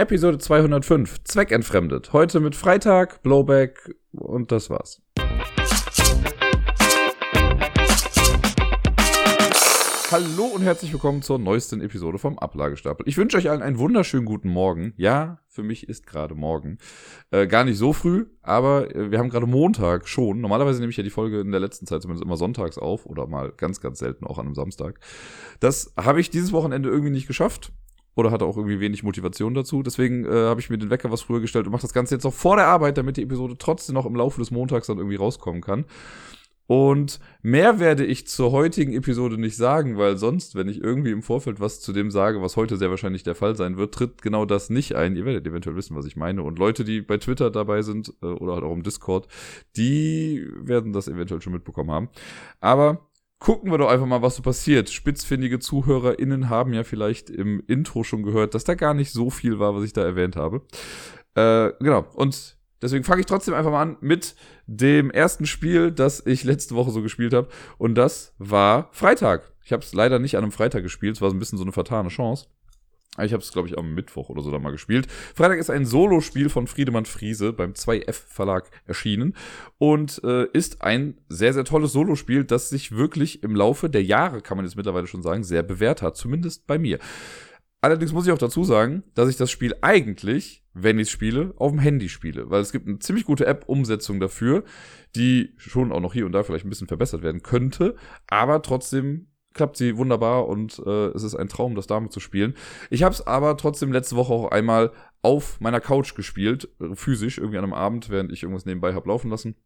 Episode 205, Zweckentfremdet. Heute mit Freitag, Blowback und das war's. Hallo und herzlich willkommen zur neuesten Episode vom Ablagestapel. Ich wünsche euch allen einen wunderschönen guten Morgen. Ja, für mich ist gerade morgen. Äh, gar nicht so früh, aber äh, wir haben gerade Montag schon. Normalerweise nehme ich ja die Folge in der letzten Zeit zumindest immer sonntags auf oder mal ganz, ganz selten auch an einem Samstag. Das habe ich dieses Wochenende irgendwie nicht geschafft oder hatte auch irgendwie wenig Motivation dazu. Deswegen äh, habe ich mir den Wecker was früher gestellt und mache das Ganze jetzt noch vor der Arbeit, damit die Episode trotzdem noch im Laufe des Montags dann irgendwie rauskommen kann. Und mehr werde ich zur heutigen Episode nicht sagen, weil sonst, wenn ich irgendwie im Vorfeld was zu dem sage, was heute sehr wahrscheinlich der Fall sein wird, tritt genau das nicht ein. Ihr werdet eventuell wissen, was ich meine. Und Leute, die bei Twitter dabei sind äh, oder halt auch im Discord, die werden das eventuell schon mitbekommen haben. Aber gucken wir doch einfach mal, was so passiert. Spitzfindige ZuhörerInnen haben ja vielleicht im Intro schon gehört, dass da gar nicht so viel war, was ich da erwähnt habe. Äh, genau. Und Deswegen fange ich trotzdem einfach mal an mit dem ersten Spiel, das ich letzte Woche so gespielt habe. Und das war Freitag. Ich habe es leider nicht an einem Freitag gespielt. Es war so ein bisschen so eine vertane Chance. Ich habe es, glaube ich, am Mittwoch oder so da mal gespielt. Freitag ist ein Solospiel von Friedemann Friese beim 2F Verlag erschienen und äh, ist ein sehr, sehr tolles Solospiel, das sich wirklich im Laufe der Jahre, kann man jetzt mittlerweile schon sagen, sehr bewährt hat. Zumindest bei mir. Allerdings muss ich auch dazu sagen, dass ich das Spiel eigentlich, wenn ich es spiele, auf dem Handy spiele. Weil es gibt eine ziemlich gute App-Umsetzung dafür, die schon auch noch hier und da vielleicht ein bisschen verbessert werden könnte. Aber trotzdem klappt sie wunderbar und äh, es ist ein Traum, das damit zu spielen. Ich habe es aber trotzdem letzte Woche auch einmal auf meiner Couch gespielt, äh, physisch, irgendwie an einem Abend, während ich irgendwas nebenbei habe laufen lassen.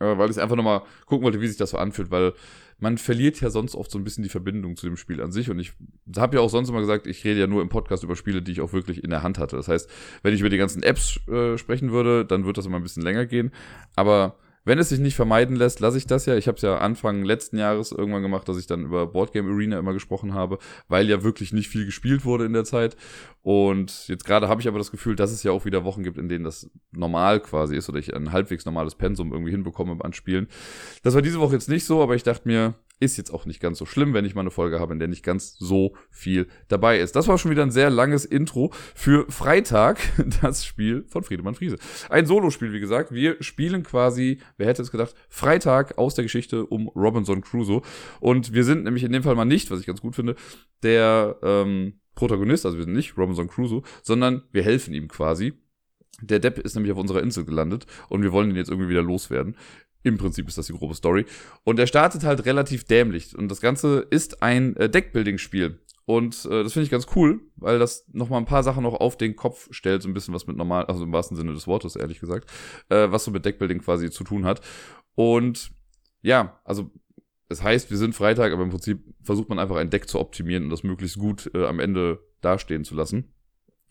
Äh, weil ich einfach nochmal gucken wollte, wie sich das so anfühlt, weil man verliert ja sonst oft so ein bisschen die Verbindung zu dem Spiel an sich. Und ich habe ja auch sonst immer gesagt, ich rede ja nur im Podcast über Spiele, die ich auch wirklich in der Hand hatte. Das heißt, wenn ich über die ganzen Apps äh, sprechen würde, dann wird das immer ein bisschen länger gehen. Aber wenn es sich nicht vermeiden lässt, lasse ich das ja. Ich habe es ja Anfang letzten Jahres irgendwann gemacht, dass ich dann über Boardgame Arena immer gesprochen habe, weil ja wirklich nicht viel gespielt wurde in der Zeit. Und jetzt gerade habe ich aber das Gefühl, dass es ja auch wieder Wochen gibt, in denen das normal quasi ist oder ich ein halbwegs normales Pensum irgendwie hinbekomme beim Spielen. Das war diese Woche jetzt nicht so, aber ich dachte mir, ist jetzt auch nicht ganz so schlimm, wenn ich mal eine Folge habe, in der nicht ganz so viel dabei ist. Das war schon wieder ein sehr langes Intro für Freitag, das Spiel von Friedemann Friese. Ein Solospiel, wie gesagt. Wir spielen quasi, wer hätte es gedacht, Freitag aus der Geschichte um Robinson Crusoe. Und wir sind nämlich in dem Fall mal nicht, was ich ganz gut finde, der ähm, Protagonist, also wir sind nicht Robinson Crusoe, sondern wir helfen ihm quasi. Der Depp ist nämlich auf unserer Insel gelandet und wir wollen ihn jetzt irgendwie wieder loswerden. Im Prinzip ist das die grobe Story. Und er startet halt relativ dämlich. Und das Ganze ist ein äh, Deckbuilding-Spiel. Und äh, das finde ich ganz cool, weil das nochmal ein paar Sachen noch auf den Kopf stellt, so ein bisschen was mit normal, also im wahrsten Sinne des Wortes, ehrlich gesagt, äh, was so mit Deckbuilding quasi zu tun hat. Und ja, also es heißt, wir sind Freitag, aber im Prinzip versucht man einfach ein Deck zu optimieren und das möglichst gut äh, am Ende dastehen zu lassen.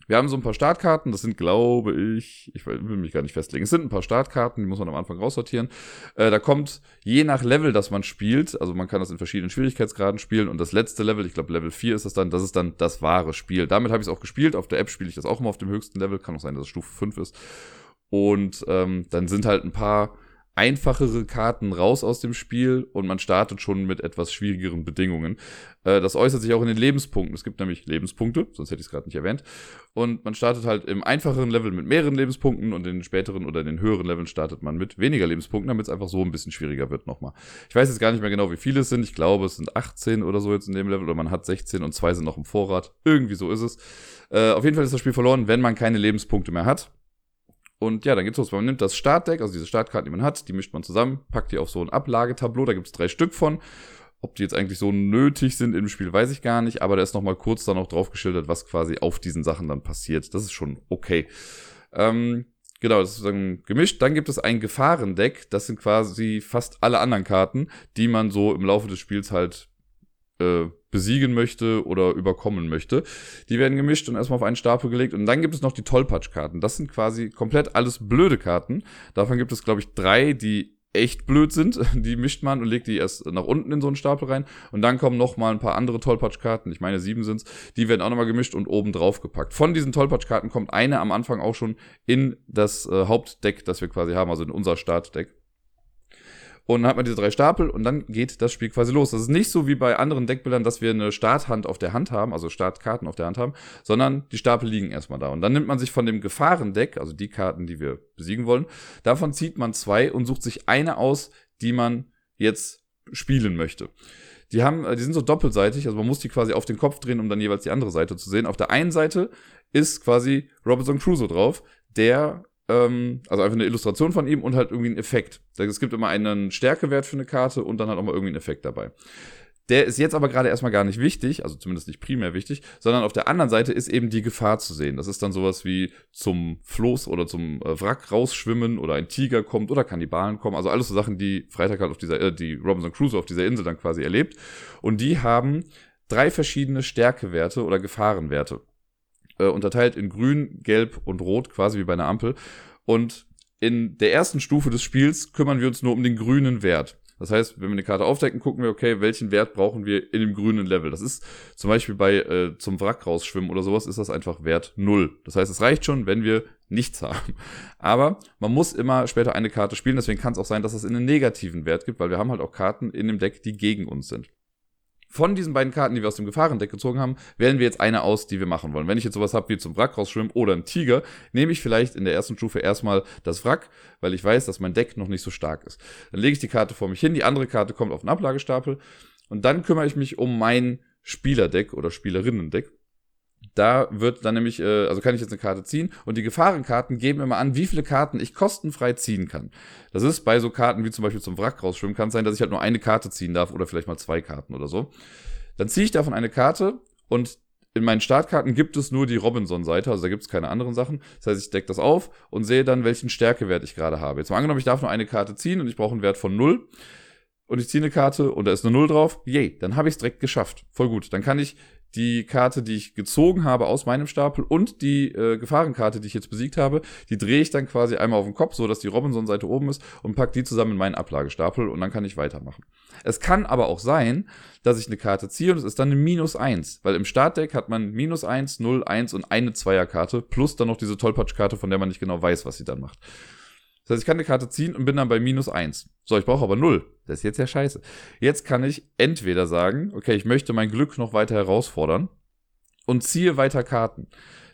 Wir haben so ein paar Startkarten, das sind, glaube ich, ich will mich gar nicht festlegen, es sind ein paar Startkarten, die muss man am Anfang raussortieren. Äh, da kommt je nach Level, das man spielt, also man kann das in verschiedenen Schwierigkeitsgraden spielen und das letzte Level, ich glaube Level 4 ist das dann, das ist dann das wahre Spiel. Damit habe ich es auch gespielt, auf der App spiele ich das auch immer auf dem höchsten Level, kann auch sein, dass es Stufe 5 ist. Und ähm, dann sind halt ein paar einfachere Karten raus aus dem Spiel und man startet schon mit etwas schwierigeren Bedingungen. Äh, das äußert sich auch in den Lebenspunkten. Es gibt nämlich Lebenspunkte, sonst hätte ich es gerade nicht erwähnt. Und man startet halt im einfacheren Level mit mehreren Lebenspunkten und in den späteren oder in den höheren Leveln startet man mit weniger Lebenspunkten, damit es einfach so ein bisschen schwieriger wird nochmal. Ich weiß jetzt gar nicht mehr genau, wie viele es sind. Ich glaube, es sind 18 oder so jetzt in dem Level oder man hat 16 und zwei sind noch im Vorrat. Irgendwie so ist es. Äh, auf jeden Fall ist das Spiel verloren, wenn man keine Lebenspunkte mehr hat. Und ja, dann geht's los. Man nimmt das Startdeck, also diese Startkarten, die man hat, die mischt man zusammen, packt die auf so ein Ablagetableau, da gibt's drei Stück von. Ob die jetzt eigentlich so nötig sind im Spiel, weiß ich gar nicht, aber da ist nochmal kurz dann auch drauf geschildert, was quasi auf diesen Sachen dann passiert. Das ist schon okay. Ähm, genau, das ist dann gemischt. Dann gibt es ein Gefahrendeck, das sind quasi fast alle anderen Karten, die man so im Laufe des Spiels halt äh, besiegen möchte oder überkommen möchte. Die werden gemischt und erstmal auf einen Stapel gelegt. Und dann gibt es noch die Tollpatsch-Karten. Das sind quasi komplett alles blöde Karten. Davon gibt es, glaube ich, drei, die echt blöd sind. Die mischt man und legt die erst nach unten in so einen Stapel rein. Und dann kommen noch mal ein paar andere Tollpatsch-Karten. Ich meine, sieben sind's. Die werden auch nochmal gemischt und oben drauf gepackt. Von diesen Tollpatsch-Karten kommt eine am Anfang auch schon in das äh, Hauptdeck, das wir quasi haben, also in unser Startdeck. Und dann hat man diese drei Stapel und dann geht das Spiel quasi los. Das ist nicht so wie bei anderen Deckbildern, dass wir eine Starthand auf der Hand haben, also Startkarten auf der Hand haben, sondern die Stapel liegen erstmal da. Und dann nimmt man sich von dem Gefahrendeck, also die Karten, die wir besiegen wollen, davon zieht man zwei und sucht sich eine aus, die man jetzt spielen möchte. Die haben, die sind so doppelseitig, also man muss die quasi auf den Kopf drehen, um dann jeweils die andere Seite zu sehen. Auf der einen Seite ist quasi Robinson Crusoe drauf, der ähm, also einfach eine Illustration von ihm und halt irgendwie ein Effekt. Es gibt immer einen Stärkewert für eine Karte und dann halt auch mal irgendwie einen Effekt dabei. Der ist jetzt aber gerade erstmal gar nicht wichtig, also zumindest nicht primär wichtig, sondern auf der anderen Seite ist eben die Gefahr zu sehen. Das ist dann sowas wie zum Floß oder zum äh, Wrack rausschwimmen oder ein Tiger kommt oder Kannibalen kommen. Also alles so Sachen, die Freitag halt auf dieser, äh, die Robinson Crusoe auf dieser Insel dann quasi erlebt. Und die haben drei verschiedene Stärkewerte oder Gefahrenwerte äh, unterteilt in grün, gelb und rot, quasi wie bei einer Ampel. Und in der ersten Stufe des Spiels kümmern wir uns nur um den grünen Wert. Das heißt, wenn wir eine Karte aufdecken, gucken wir, okay, welchen Wert brauchen wir in dem grünen Level. Das ist zum Beispiel bei äh, zum Wrack rausschwimmen oder sowas, ist das einfach Wert null. Das heißt, es reicht schon, wenn wir nichts haben. Aber man muss immer später eine Karte spielen, deswegen kann es auch sein, dass es einen negativen Wert gibt, weil wir haben halt auch Karten in dem Deck, die gegen uns sind. Von diesen beiden Karten, die wir aus dem Gefahrendeck gezogen haben, wählen wir jetzt eine aus, die wir machen wollen. Wenn ich jetzt sowas habe wie zum Wrack rausschwimmen oder ein Tiger, nehme ich vielleicht in der ersten Stufe erstmal das Wrack, weil ich weiß, dass mein Deck noch nicht so stark ist. Dann lege ich die Karte vor mich hin, die andere Karte kommt auf den Ablagestapel und dann kümmere ich mich um mein Spielerdeck oder Spielerinnendeck. Da wird dann nämlich, äh, also kann ich jetzt eine Karte ziehen und die Gefahrenkarten geben immer an, wie viele Karten ich kostenfrei ziehen kann. Das ist bei so Karten wie zum Beispiel zum Wrack rausschwimmen, kann es sein, dass ich halt nur eine Karte ziehen darf oder vielleicht mal zwei Karten oder so. Dann ziehe ich davon eine Karte und in meinen Startkarten gibt es nur die Robinson-Seite, also da gibt es keine anderen Sachen. Das heißt, ich decke das auf und sehe dann, welchen Stärkewert ich gerade habe. Jetzt mal angenommen, ich darf nur eine Karte ziehen und ich brauche einen Wert von 0 und ich ziehe eine Karte und da ist eine 0 drauf. Yay, dann habe ich es direkt geschafft. Voll gut. Dann kann ich die Karte, die ich gezogen habe aus meinem Stapel und die äh, Gefahrenkarte, die ich jetzt besiegt habe, die drehe ich dann quasi einmal auf den Kopf, so dass die Robinson-Seite oben ist und pack die zusammen in meinen Ablagestapel und dann kann ich weitermachen. Es kann aber auch sein, dass ich eine Karte ziehe und es ist dann eine Minus 1, weil im Startdeck hat man Minus 1, 0, 1 und eine Zweierkarte plus dann noch diese Tollpatschkarte, von der man nicht genau weiß, was sie dann macht. Das heißt, ich kann eine Karte ziehen und bin dann bei minus eins. So, ich brauche aber null. Das ist jetzt ja scheiße. Jetzt kann ich entweder sagen, okay, ich möchte mein Glück noch weiter herausfordern und ziehe weiter Karten.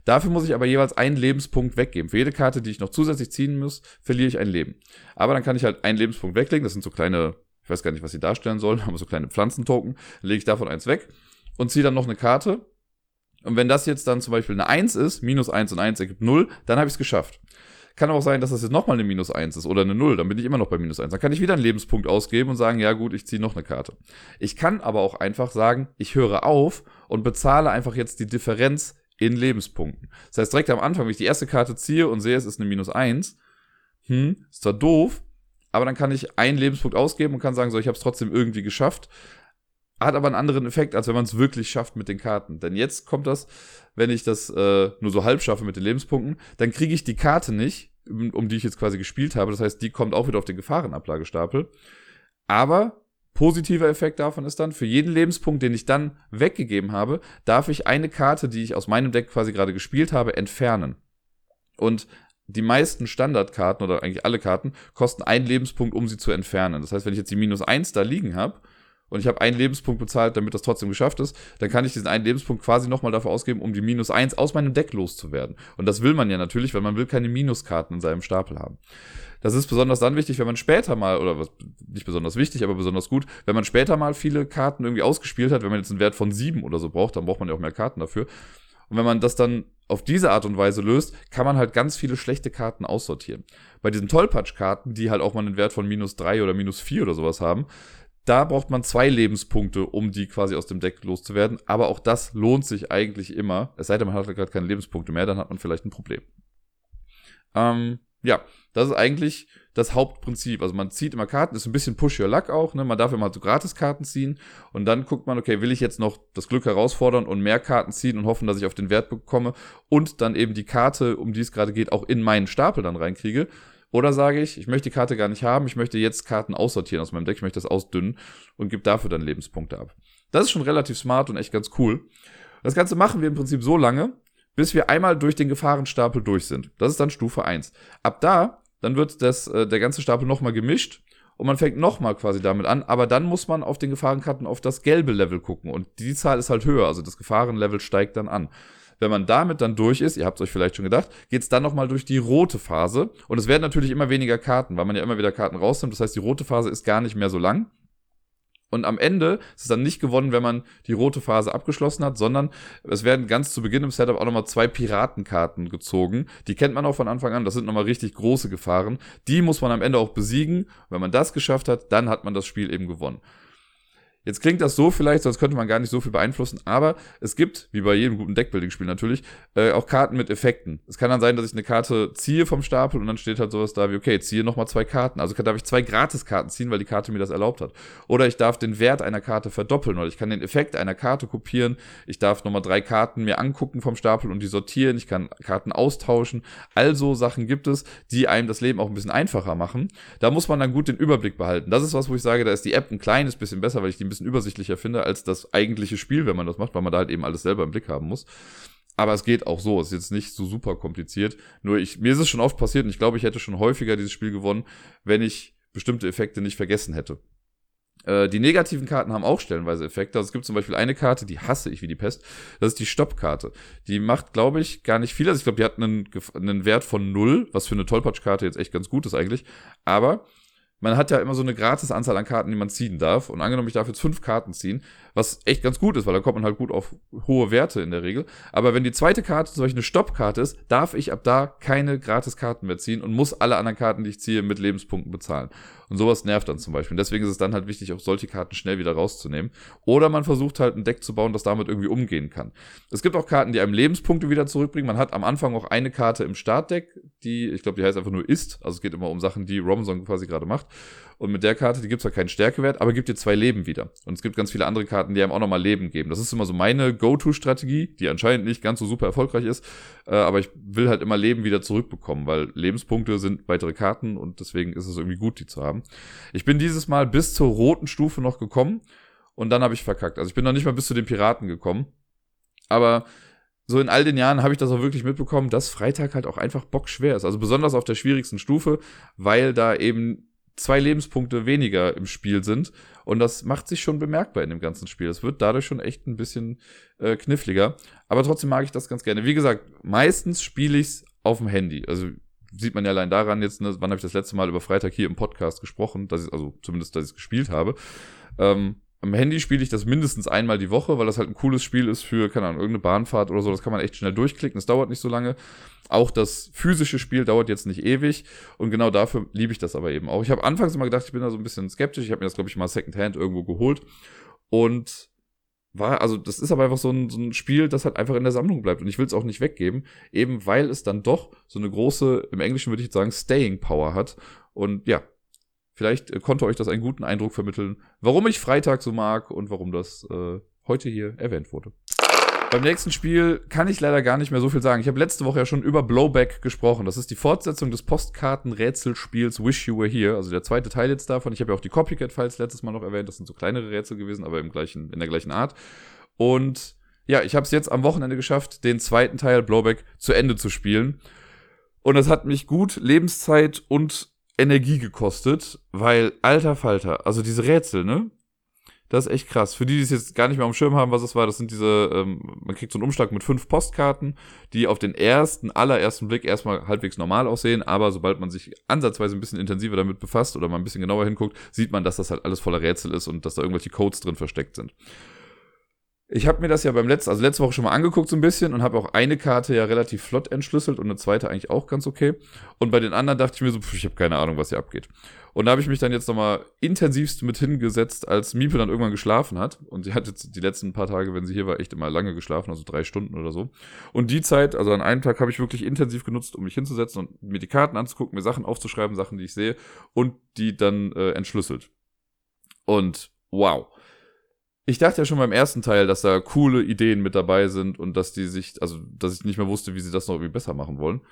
Dafür muss ich aber jeweils einen Lebenspunkt weggeben. Für jede Karte, die ich noch zusätzlich ziehen muss, verliere ich ein Leben. Aber dann kann ich halt einen Lebenspunkt weglegen. Das sind so kleine, ich weiß gar nicht, was sie darstellen sollen, aber so kleine Pflanzentoken. Dann lege ich davon eins weg und ziehe dann noch eine Karte. Und wenn das jetzt dann zum Beispiel eine 1 ist, minus 1 und 1 ergibt 0, dann habe ich es geschafft. Kann auch sein, dass das jetzt nochmal eine Minus 1 ist oder eine 0, dann bin ich immer noch bei Minus 1. Dann kann ich wieder einen Lebenspunkt ausgeben und sagen, ja gut, ich ziehe noch eine Karte. Ich kann aber auch einfach sagen, ich höre auf und bezahle einfach jetzt die Differenz in Lebenspunkten. Das heißt, direkt am Anfang, wenn ich die erste Karte ziehe und sehe, es ist eine Minus 1, hm, ist zwar doof, aber dann kann ich einen Lebenspunkt ausgeben und kann sagen, so, ich habe es trotzdem irgendwie geschafft. Hat aber einen anderen Effekt, als wenn man es wirklich schafft mit den Karten. Denn jetzt kommt das, wenn ich das äh, nur so halb schaffe mit den Lebenspunkten, dann kriege ich die Karte nicht, um, um die ich jetzt quasi gespielt habe. Das heißt, die kommt auch wieder auf den Gefahrenablagestapel. Aber positiver Effekt davon ist dann, für jeden Lebenspunkt, den ich dann weggegeben habe, darf ich eine Karte, die ich aus meinem Deck quasi gerade gespielt habe, entfernen. Und die meisten Standardkarten oder eigentlich alle Karten kosten einen Lebenspunkt, um sie zu entfernen. Das heißt, wenn ich jetzt die minus eins da liegen habe, und ich habe einen Lebenspunkt bezahlt, damit das trotzdem geschafft ist, dann kann ich diesen einen Lebenspunkt quasi nochmal dafür ausgeben, um die minus eins aus meinem Deck loszuwerden. Und das will man ja natürlich, weil man will keine Minuskarten in seinem Stapel haben. Das ist besonders dann wichtig, wenn man später mal, oder was, nicht besonders wichtig, aber besonders gut, wenn man später mal viele Karten irgendwie ausgespielt hat, wenn man jetzt einen Wert von sieben oder so braucht, dann braucht man ja auch mehr Karten dafür. Und wenn man das dann auf diese Art und Weise löst, kann man halt ganz viele schlechte Karten aussortieren. Bei diesen Tollpatsch-Karten, die halt auch mal einen Wert von minus drei oder minus vier oder sowas haben, da braucht man zwei Lebenspunkte, um die quasi aus dem Deck loszuwerden. Aber auch das lohnt sich eigentlich immer. Es sei denn, man hat gerade keine Lebenspunkte mehr, dann hat man vielleicht ein Problem. Ähm, ja, das ist eigentlich das Hauptprinzip. Also man zieht immer Karten, ist ein bisschen Push Your Luck auch. Ne? Man darf immer so Gratis-Karten ziehen und dann guckt man, okay, will ich jetzt noch das Glück herausfordern und mehr Karten ziehen und hoffen, dass ich auf den Wert bekomme und dann eben die Karte, um die es gerade geht, auch in meinen Stapel dann reinkriege. Oder sage ich, ich möchte die Karte gar nicht haben, ich möchte jetzt Karten aussortieren aus meinem Deck, ich möchte das ausdünnen und gebe dafür dann Lebenspunkte ab. Das ist schon relativ smart und echt ganz cool. Das Ganze machen wir im Prinzip so lange, bis wir einmal durch den Gefahrenstapel durch sind. Das ist dann Stufe 1. Ab da, dann wird das, äh, der ganze Stapel nochmal gemischt und man fängt nochmal quasi damit an, aber dann muss man auf den Gefahrenkarten auf das gelbe Level gucken und die Zahl ist halt höher, also das Gefahrenlevel steigt dann an. Wenn man damit dann durch ist, ihr habt es euch vielleicht schon gedacht, geht es dann nochmal durch die rote Phase. Und es werden natürlich immer weniger Karten, weil man ja immer wieder Karten rausnimmt. Das heißt, die rote Phase ist gar nicht mehr so lang. Und am Ende ist es dann nicht gewonnen, wenn man die rote Phase abgeschlossen hat, sondern es werden ganz zu Beginn im Setup auch nochmal zwei Piratenkarten gezogen. Die kennt man auch von Anfang an. Das sind nochmal richtig große Gefahren. Die muss man am Ende auch besiegen. Wenn man das geschafft hat, dann hat man das Spiel eben gewonnen. Jetzt klingt das so vielleicht, sonst könnte man gar nicht so viel beeinflussen, aber es gibt, wie bei jedem guten Deckbuilding-Spiel natürlich, äh, auch Karten mit Effekten. Es kann dann sein, dass ich eine Karte ziehe vom Stapel und dann steht halt sowas da wie, okay, ziehe nochmal zwei Karten. Also darf ich zwei Gratiskarten ziehen, weil die Karte mir das erlaubt hat. Oder ich darf den Wert einer Karte verdoppeln oder ich kann den Effekt einer Karte kopieren. Ich darf nochmal drei Karten mir angucken vom Stapel und die sortieren. Ich kann Karten austauschen. Also Sachen gibt es, die einem das Leben auch ein bisschen einfacher machen. Da muss man dann gut den Überblick behalten. Das ist was, wo ich sage, da ist die App ein kleines bisschen besser, weil ich die ein bisschen übersichtlicher finde als das eigentliche Spiel, wenn man das macht, weil man da halt eben alles selber im Blick haben muss. Aber es geht auch so, es ist jetzt nicht so super kompliziert. Nur ich, mir ist es schon oft passiert und ich glaube, ich hätte schon häufiger dieses Spiel gewonnen, wenn ich bestimmte Effekte nicht vergessen hätte. Äh, die negativen Karten haben auch stellenweise Effekte. Also es gibt zum Beispiel eine Karte, die hasse ich wie die Pest. Das ist die Stoppkarte. Die macht, glaube ich, gar nicht viel. Also ich glaube, die hat einen, einen Wert von null, was für eine Tollpatschkarte jetzt echt ganz gut ist eigentlich. Aber man hat ja immer so eine gratis Anzahl an Karten, die man ziehen darf. Und angenommen, ich darf jetzt fünf Karten ziehen, was echt ganz gut ist, weil da kommt man halt gut auf hohe Werte in der Regel. Aber wenn die zweite Karte zum Beispiel eine Stoppkarte ist, darf ich ab da keine Gratis-Karten mehr ziehen und muss alle anderen Karten, die ich ziehe, mit Lebenspunkten bezahlen. Und sowas nervt dann zum Beispiel. Und deswegen ist es dann halt wichtig, auch solche Karten schnell wieder rauszunehmen. Oder man versucht halt ein Deck zu bauen, das damit irgendwie umgehen kann. Es gibt auch Karten, die einem Lebenspunkte wieder zurückbringen. Man hat am Anfang auch eine Karte im Startdeck, die, ich glaube, die heißt einfach nur ist. Also es geht immer um Sachen, die Robinson quasi gerade macht. Und mit der Karte, die gibt ja keinen Stärkewert, aber gibt dir zwei Leben wieder. Und es gibt ganz viele andere Karten, die einem auch nochmal Leben geben. Das ist immer so meine Go-To-Strategie, die anscheinend nicht ganz so super erfolgreich ist. Äh, aber ich will halt immer Leben wieder zurückbekommen, weil Lebenspunkte sind weitere Karten und deswegen ist es irgendwie gut, die zu haben. Ich bin dieses Mal bis zur roten Stufe noch gekommen und dann habe ich verkackt. Also ich bin noch nicht mal bis zu den Piraten gekommen. Aber so in all den Jahren habe ich das auch wirklich mitbekommen, dass Freitag halt auch einfach bockschwer ist. Also besonders auf der schwierigsten Stufe, weil da eben zwei Lebenspunkte weniger im Spiel sind. Und das macht sich schon bemerkbar in dem ganzen Spiel. Es wird dadurch schon echt ein bisschen äh, kniffliger. Aber trotzdem mag ich das ganz gerne. Wie gesagt, meistens spiele ich es auf dem Handy. Also sieht man ja allein daran jetzt, ne, wann habe ich das letzte Mal über Freitag hier im Podcast gesprochen, dass ich, also zumindest, dass ich es gespielt habe. Ähm, am Handy spiele ich das mindestens einmal die Woche, weil das halt ein cooles Spiel ist für, keine Ahnung, irgendeine Bahnfahrt oder so. Das kann man echt schnell durchklicken. Das dauert nicht so lange. Auch das physische Spiel dauert jetzt nicht ewig. Und genau dafür liebe ich das aber eben auch. Ich habe anfangs immer gedacht, ich bin da so ein bisschen skeptisch. Ich habe mir das, glaube ich, mal Secondhand irgendwo geholt. Und war, also das ist aber einfach so ein, so ein Spiel, das halt einfach in der Sammlung bleibt. Und ich will es auch nicht weggeben, eben weil es dann doch so eine große, im Englischen würde ich jetzt sagen, Staying Power hat. Und ja, Vielleicht äh, konnte euch das einen guten Eindruck vermitteln, warum ich Freitag so mag und warum das äh, heute hier erwähnt wurde. Beim nächsten Spiel kann ich leider gar nicht mehr so viel sagen. Ich habe letzte Woche ja schon über Blowback gesprochen. Das ist die Fortsetzung des Postkarten-Rätselspiels Wish You Were Here. Also der zweite Teil jetzt davon. Ich habe ja auch die Copycat-Files letztes Mal noch erwähnt. Das sind so kleinere Rätsel gewesen, aber im gleichen, in der gleichen Art. Und ja, ich habe es jetzt am Wochenende geschafft, den zweiten Teil Blowback zu Ende zu spielen. Und es hat mich gut Lebenszeit und Energie gekostet, weil, alter Falter, also diese Rätsel, ne? Das ist echt krass. Für die, die es jetzt gar nicht mehr am Schirm haben, was es war, das sind diese, ähm, man kriegt so einen Umschlag mit fünf Postkarten, die auf den ersten, allerersten Blick erstmal halbwegs normal aussehen, aber sobald man sich ansatzweise ein bisschen intensiver damit befasst oder mal ein bisschen genauer hinguckt, sieht man, dass das halt alles voller Rätsel ist und dass da irgendwelche Codes drin versteckt sind. Ich habe mir das ja beim letzten, also letzte Woche schon mal angeguckt so ein bisschen und habe auch eine Karte ja relativ flott entschlüsselt und eine zweite eigentlich auch ganz okay. Und bei den anderen dachte ich mir so, pf, ich habe keine Ahnung, was hier abgeht. Und da habe ich mich dann jetzt nochmal intensivst mit hingesetzt, als Miepe dann irgendwann geschlafen hat. Und sie hat jetzt die letzten paar Tage, wenn sie hier war, echt immer lange geschlafen, also drei Stunden oder so. Und die Zeit, also an einem Tag, habe ich wirklich intensiv genutzt, um mich hinzusetzen und mir die Karten anzugucken, mir Sachen aufzuschreiben, Sachen, die ich sehe und die dann äh, entschlüsselt. Und wow ich dachte ja schon beim ersten Teil, dass da coole Ideen mit dabei sind und dass die sich, also, dass ich nicht mehr wusste, wie sie das noch irgendwie besser machen wollen.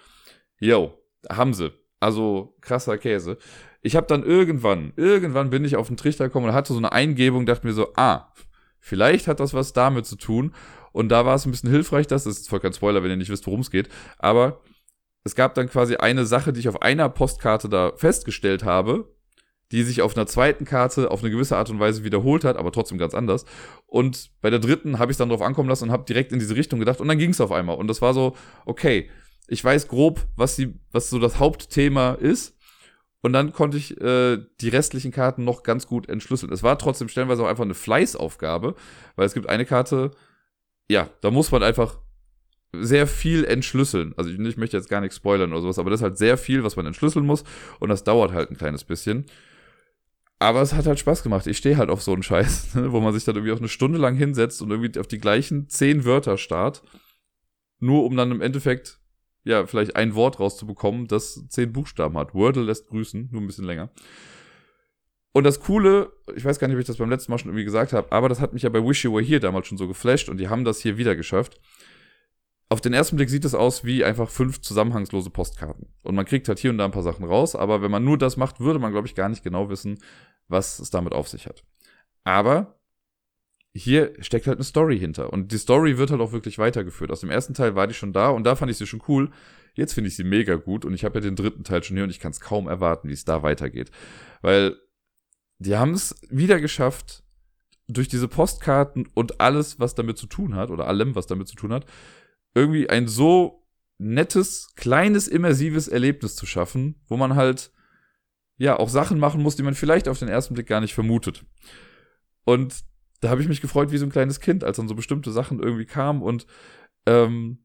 Yo, haben sie. Also, krasser Käse. Ich habe dann irgendwann, irgendwann bin ich auf den Trichter gekommen und hatte so eine Eingebung, dachte mir so, ah, vielleicht hat das was damit zu tun. Und da war es ein bisschen hilfreich, das ist voll kein Spoiler, wenn ihr nicht wisst, worum es geht. Aber es gab dann quasi eine Sache, die ich auf einer Postkarte da festgestellt habe, die sich auf einer zweiten Karte auf eine gewisse Art und Weise wiederholt hat, aber trotzdem ganz anders. Und bei der dritten habe ich dann drauf ankommen lassen und habe direkt in diese Richtung gedacht und dann ging es auf einmal. Und das war so, okay, ich weiß grob, was, die, was so das Hauptthema ist. Und dann konnte ich äh, die restlichen Karten noch ganz gut entschlüsseln. Es war trotzdem stellenweise auch einfach eine Fleißaufgabe, weil es gibt eine Karte, ja, da muss man einfach sehr viel entschlüsseln. Also ich, ich möchte jetzt gar nichts spoilern oder sowas, aber das ist halt sehr viel, was man entschlüsseln muss und das dauert halt ein kleines bisschen. Aber es hat halt Spaß gemacht. Ich stehe halt auf so einen Scheiß, ne, wo man sich dann irgendwie auch eine Stunde lang hinsetzt und irgendwie auf die gleichen zehn Wörter starrt, nur um dann im Endeffekt ja vielleicht ein Wort rauszubekommen, das zehn Buchstaben hat. Wordle lässt grüßen, nur ein bisschen länger. Und das Coole, ich weiß gar nicht, ob ich das beim letzten Mal schon irgendwie gesagt habe, aber das hat mich ja bei Wish You Were Here damals schon so geflasht und die haben das hier wieder geschafft auf den ersten Blick sieht es aus wie einfach fünf zusammenhangslose Postkarten. Und man kriegt halt hier und da ein paar Sachen raus, aber wenn man nur das macht, würde man, glaube ich, gar nicht genau wissen, was es damit auf sich hat. Aber hier steckt halt eine Story hinter. Und die Story wird halt auch wirklich weitergeführt. Aus dem ersten Teil war die schon da und da fand ich sie schon cool. Jetzt finde ich sie mega gut und ich habe ja den dritten Teil schon hier und ich kann es kaum erwarten, wie es da weitergeht. Weil die haben es wieder geschafft, durch diese Postkarten und alles, was damit zu tun hat, oder allem, was damit zu tun hat, irgendwie ein so nettes, kleines, immersives Erlebnis zu schaffen, wo man halt ja auch Sachen machen muss, die man vielleicht auf den ersten Blick gar nicht vermutet. Und da habe ich mich gefreut wie so ein kleines Kind, als dann so bestimmte Sachen irgendwie kamen und ähm,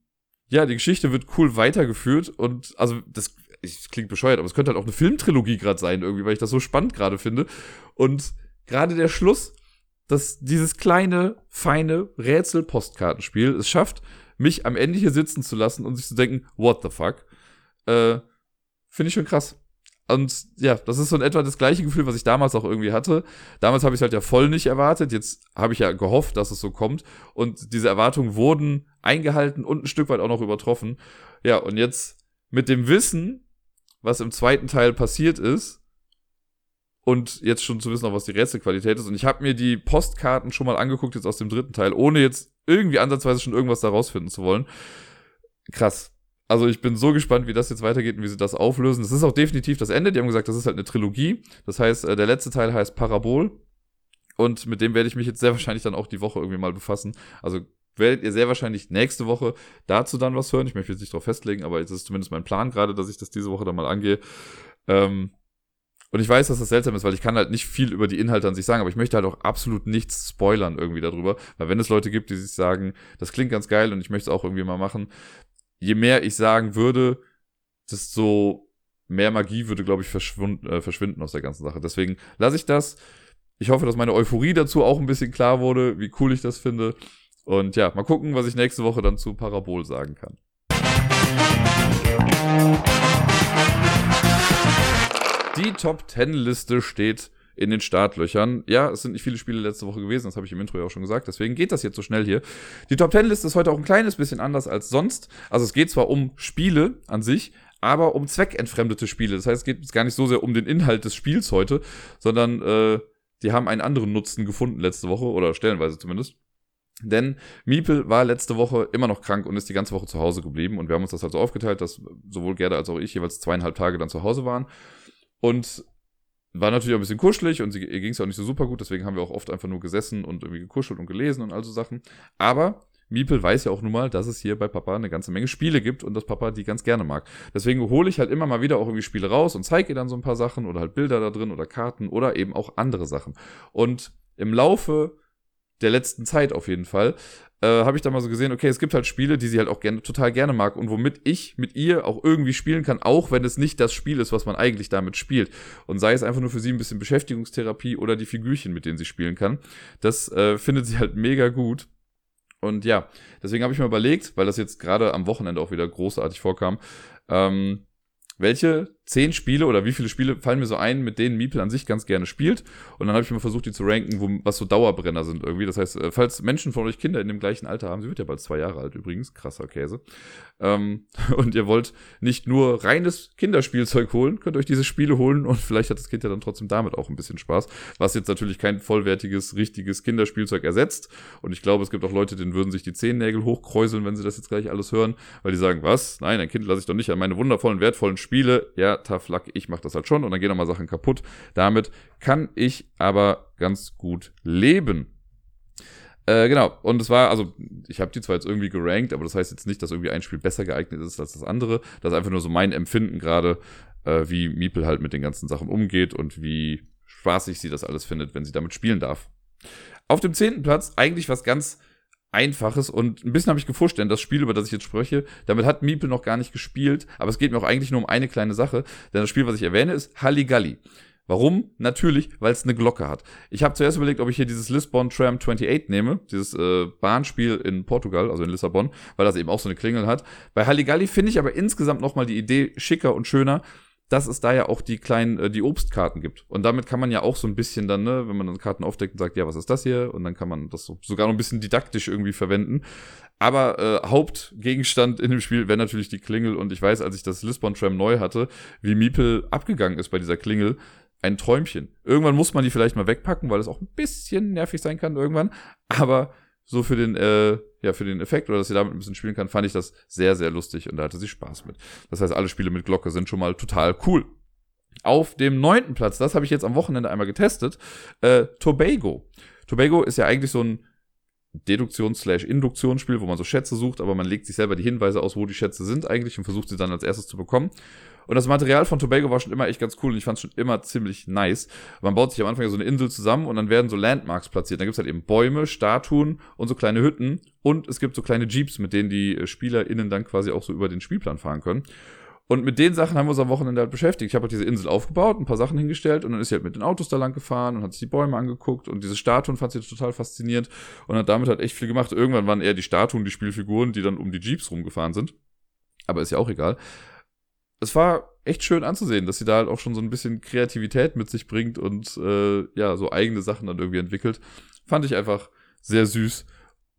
ja, die Geschichte wird cool weitergeführt und also das, das klingt bescheuert, aber es könnte halt auch eine Filmtrilogie gerade sein irgendwie, weil ich das so spannend gerade finde und gerade der Schluss, dass dieses kleine, feine Rätsel-Postkartenspiel es schafft, mich am Ende hier sitzen zu lassen und sich zu denken, what the fuck, äh, finde ich schon krass. Und ja, das ist so in etwa das gleiche Gefühl, was ich damals auch irgendwie hatte. Damals habe ich halt ja voll nicht erwartet. Jetzt habe ich ja gehofft, dass es so kommt. Und diese Erwartungen wurden eingehalten und ein Stück weit auch noch übertroffen. Ja, und jetzt mit dem Wissen, was im zweiten Teil passiert ist, und jetzt schon zu wissen, auch was die Rätselqualität ist. Und ich habe mir die Postkarten schon mal angeguckt, jetzt aus dem dritten Teil, ohne jetzt irgendwie ansatzweise schon irgendwas da rausfinden zu wollen. Krass. Also ich bin so gespannt, wie das jetzt weitergeht und wie sie das auflösen. Das ist auch definitiv das Ende. Die haben gesagt, das ist halt eine Trilogie. Das heißt, äh, der letzte Teil heißt Parabol. Und mit dem werde ich mich jetzt sehr wahrscheinlich dann auch die Woche irgendwie mal befassen. Also werdet ihr sehr wahrscheinlich nächste Woche dazu dann was hören. Ich möchte jetzt nicht drauf festlegen, aber es ist zumindest mein Plan gerade, dass ich das diese Woche dann mal angehe. Ähm, und ich weiß, dass das seltsam ist, weil ich kann halt nicht viel über die Inhalte an sich sagen, aber ich möchte halt auch absolut nichts spoilern irgendwie darüber. Weil wenn es Leute gibt, die sich sagen, das klingt ganz geil und ich möchte es auch irgendwie mal machen, je mehr ich sagen würde, desto mehr Magie würde, glaube ich, äh, verschwinden aus der ganzen Sache. Deswegen lasse ich das. Ich hoffe, dass meine Euphorie dazu auch ein bisschen klar wurde, wie cool ich das finde. Und ja, mal gucken, was ich nächste Woche dann zu Parabol sagen kann. Die Top 10 Liste steht in den Startlöchern. Ja, es sind nicht viele Spiele letzte Woche gewesen, das habe ich im Intro ja auch schon gesagt, deswegen geht das jetzt so schnell hier. Die Top 10 Liste ist heute auch ein kleines bisschen anders als sonst. Also es geht zwar um Spiele an sich, aber um zweckentfremdete Spiele. Das heißt, es geht gar nicht so sehr um den Inhalt des Spiels heute, sondern äh, die haben einen anderen Nutzen gefunden letzte Woche oder stellenweise zumindest. Denn Miepel war letzte Woche immer noch krank und ist die ganze Woche zu Hause geblieben. Und wir haben uns das also aufgeteilt, dass sowohl Gerda als auch ich jeweils zweieinhalb Tage dann zu Hause waren. Und war natürlich auch ein bisschen kuschelig und sie, ihr ging es auch nicht so super gut, deswegen haben wir auch oft einfach nur gesessen und irgendwie gekuschelt und gelesen und all so Sachen. Aber Miepel weiß ja auch nun mal, dass es hier bei Papa eine ganze Menge Spiele gibt und dass Papa die ganz gerne mag. Deswegen hole ich halt immer mal wieder auch irgendwie Spiele raus und zeige ihr dann so ein paar Sachen oder halt Bilder da drin oder Karten oder eben auch andere Sachen. Und im Laufe der letzten Zeit auf jeden Fall äh, habe ich da mal so gesehen, okay, es gibt halt Spiele, die sie halt auch gerne, total gerne mag und womit ich mit ihr auch irgendwie spielen kann, auch wenn es nicht das Spiel ist, was man eigentlich damit spielt. Und sei es einfach nur für sie ein bisschen Beschäftigungstherapie oder die Figürchen, mit denen sie spielen kann. Das äh, findet sie halt mega gut. Und ja, deswegen habe ich mir überlegt, weil das jetzt gerade am Wochenende auch wieder großartig vorkam, ähm, welche zehn Spiele oder wie viele Spiele fallen mir so ein, mit denen Miepel an sich ganz gerne spielt. Und dann habe ich mal versucht, die zu ranken, wo, was so Dauerbrenner sind irgendwie. Das heißt, äh, falls Menschen von euch Kinder in dem gleichen Alter haben, sie wird ja bald zwei Jahre alt übrigens, krasser Käse, ähm, und ihr wollt nicht nur reines Kinderspielzeug holen, könnt euch diese Spiele holen und vielleicht hat das Kind ja dann trotzdem damit auch ein bisschen Spaß. Was jetzt natürlich kein vollwertiges, richtiges Kinderspielzeug ersetzt. Und ich glaube, es gibt auch Leute, denen würden sich die Zehennägel hochkräuseln, wenn sie das jetzt gleich alles hören, weil die sagen, was? Nein, ein Kind lasse ich doch nicht an meine wundervollen, wertvollen Spiele. Ja, luck, ich mache das halt schon und dann gehen nochmal Sachen kaputt. Damit kann ich aber ganz gut leben. Äh, genau, und es war, also ich habe die zwar jetzt irgendwie gerankt, aber das heißt jetzt nicht, dass irgendwie ein Spiel besser geeignet ist als das andere. Das ist einfach nur so mein Empfinden gerade, äh, wie Miepel halt mit den ganzen Sachen umgeht und wie spaßig sie das alles findet, wenn sie damit spielen darf. Auf dem zehnten Platz eigentlich was ganz Einfaches und ein bisschen habe ich gefuscht, denn das Spiel, über das ich jetzt spreche, damit hat Miepel noch gar nicht gespielt, aber es geht mir auch eigentlich nur um eine kleine Sache, denn das Spiel, was ich erwähne, ist Halligalli. Warum? Natürlich, weil es eine Glocke hat. Ich habe zuerst überlegt, ob ich hier dieses Lisbon Tram 28 nehme, dieses äh, Bahnspiel in Portugal, also in Lissabon, weil das eben auch so eine Klingel hat. Bei Halligalli finde ich aber insgesamt nochmal die Idee schicker und schöner, dass es da ja auch die kleinen, äh, die Obstkarten gibt. Und damit kann man ja auch so ein bisschen dann, ne, wenn man dann Karten aufdeckt und sagt, ja, was ist das hier? Und dann kann man das so, sogar noch ein bisschen didaktisch irgendwie verwenden. Aber äh, Hauptgegenstand in dem Spiel wäre natürlich die Klingel. Und ich weiß, als ich das Lisbon Tram neu hatte, wie Miepel abgegangen ist bei dieser Klingel. Ein Träumchen. Irgendwann muss man die vielleicht mal wegpacken, weil es auch ein bisschen nervig sein kann irgendwann. Aber so für den, äh, ja, für den Effekt oder dass sie damit ein bisschen spielen kann, fand ich das sehr, sehr lustig und da hatte sie Spaß mit. Das heißt, alle Spiele mit Glocke sind schon mal total cool. Auf dem neunten Platz, das habe ich jetzt am Wochenende einmal getestet, äh, Tobago. Tobago ist ja eigentlich so ein Deduktions-Induktionsspiel, wo man so Schätze sucht, aber man legt sich selber die Hinweise aus, wo die Schätze sind eigentlich und versucht sie dann als erstes zu bekommen. Und das Material von Tobago war schon immer echt ganz cool und ich fand es schon immer ziemlich nice. Man baut sich am Anfang so eine Insel zusammen und dann werden so Landmarks platziert. Da gibt's halt eben Bäume, Statuen und so kleine Hütten und es gibt so kleine Jeeps, mit denen die SpielerInnen dann quasi auch so über den Spielplan fahren können. Und mit den Sachen haben wir uns am Wochenende halt beschäftigt. Ich habe halt diese Insel aufgebaut, ein paar Sachen hingestellt und dann ist sie halt mit den Autos da lang gefahren und hat sich die Bäume angeguckt und diese Statuen fand sie total faszinierend und hat damit halt echt viel gemacht. Irgendwann waren eher die Statuen die Spielfiguren, die dann um die Jeeps rumgefahren sind. Aber ist ja auch egal. Es war echt schön anzusehen, dass sie da halt auch schon so ein bisschen Kreativität mit sich bringt und äh, ja, so eigene Sachen dann irgendwie entwickelt. Fand ich einfach sehr süß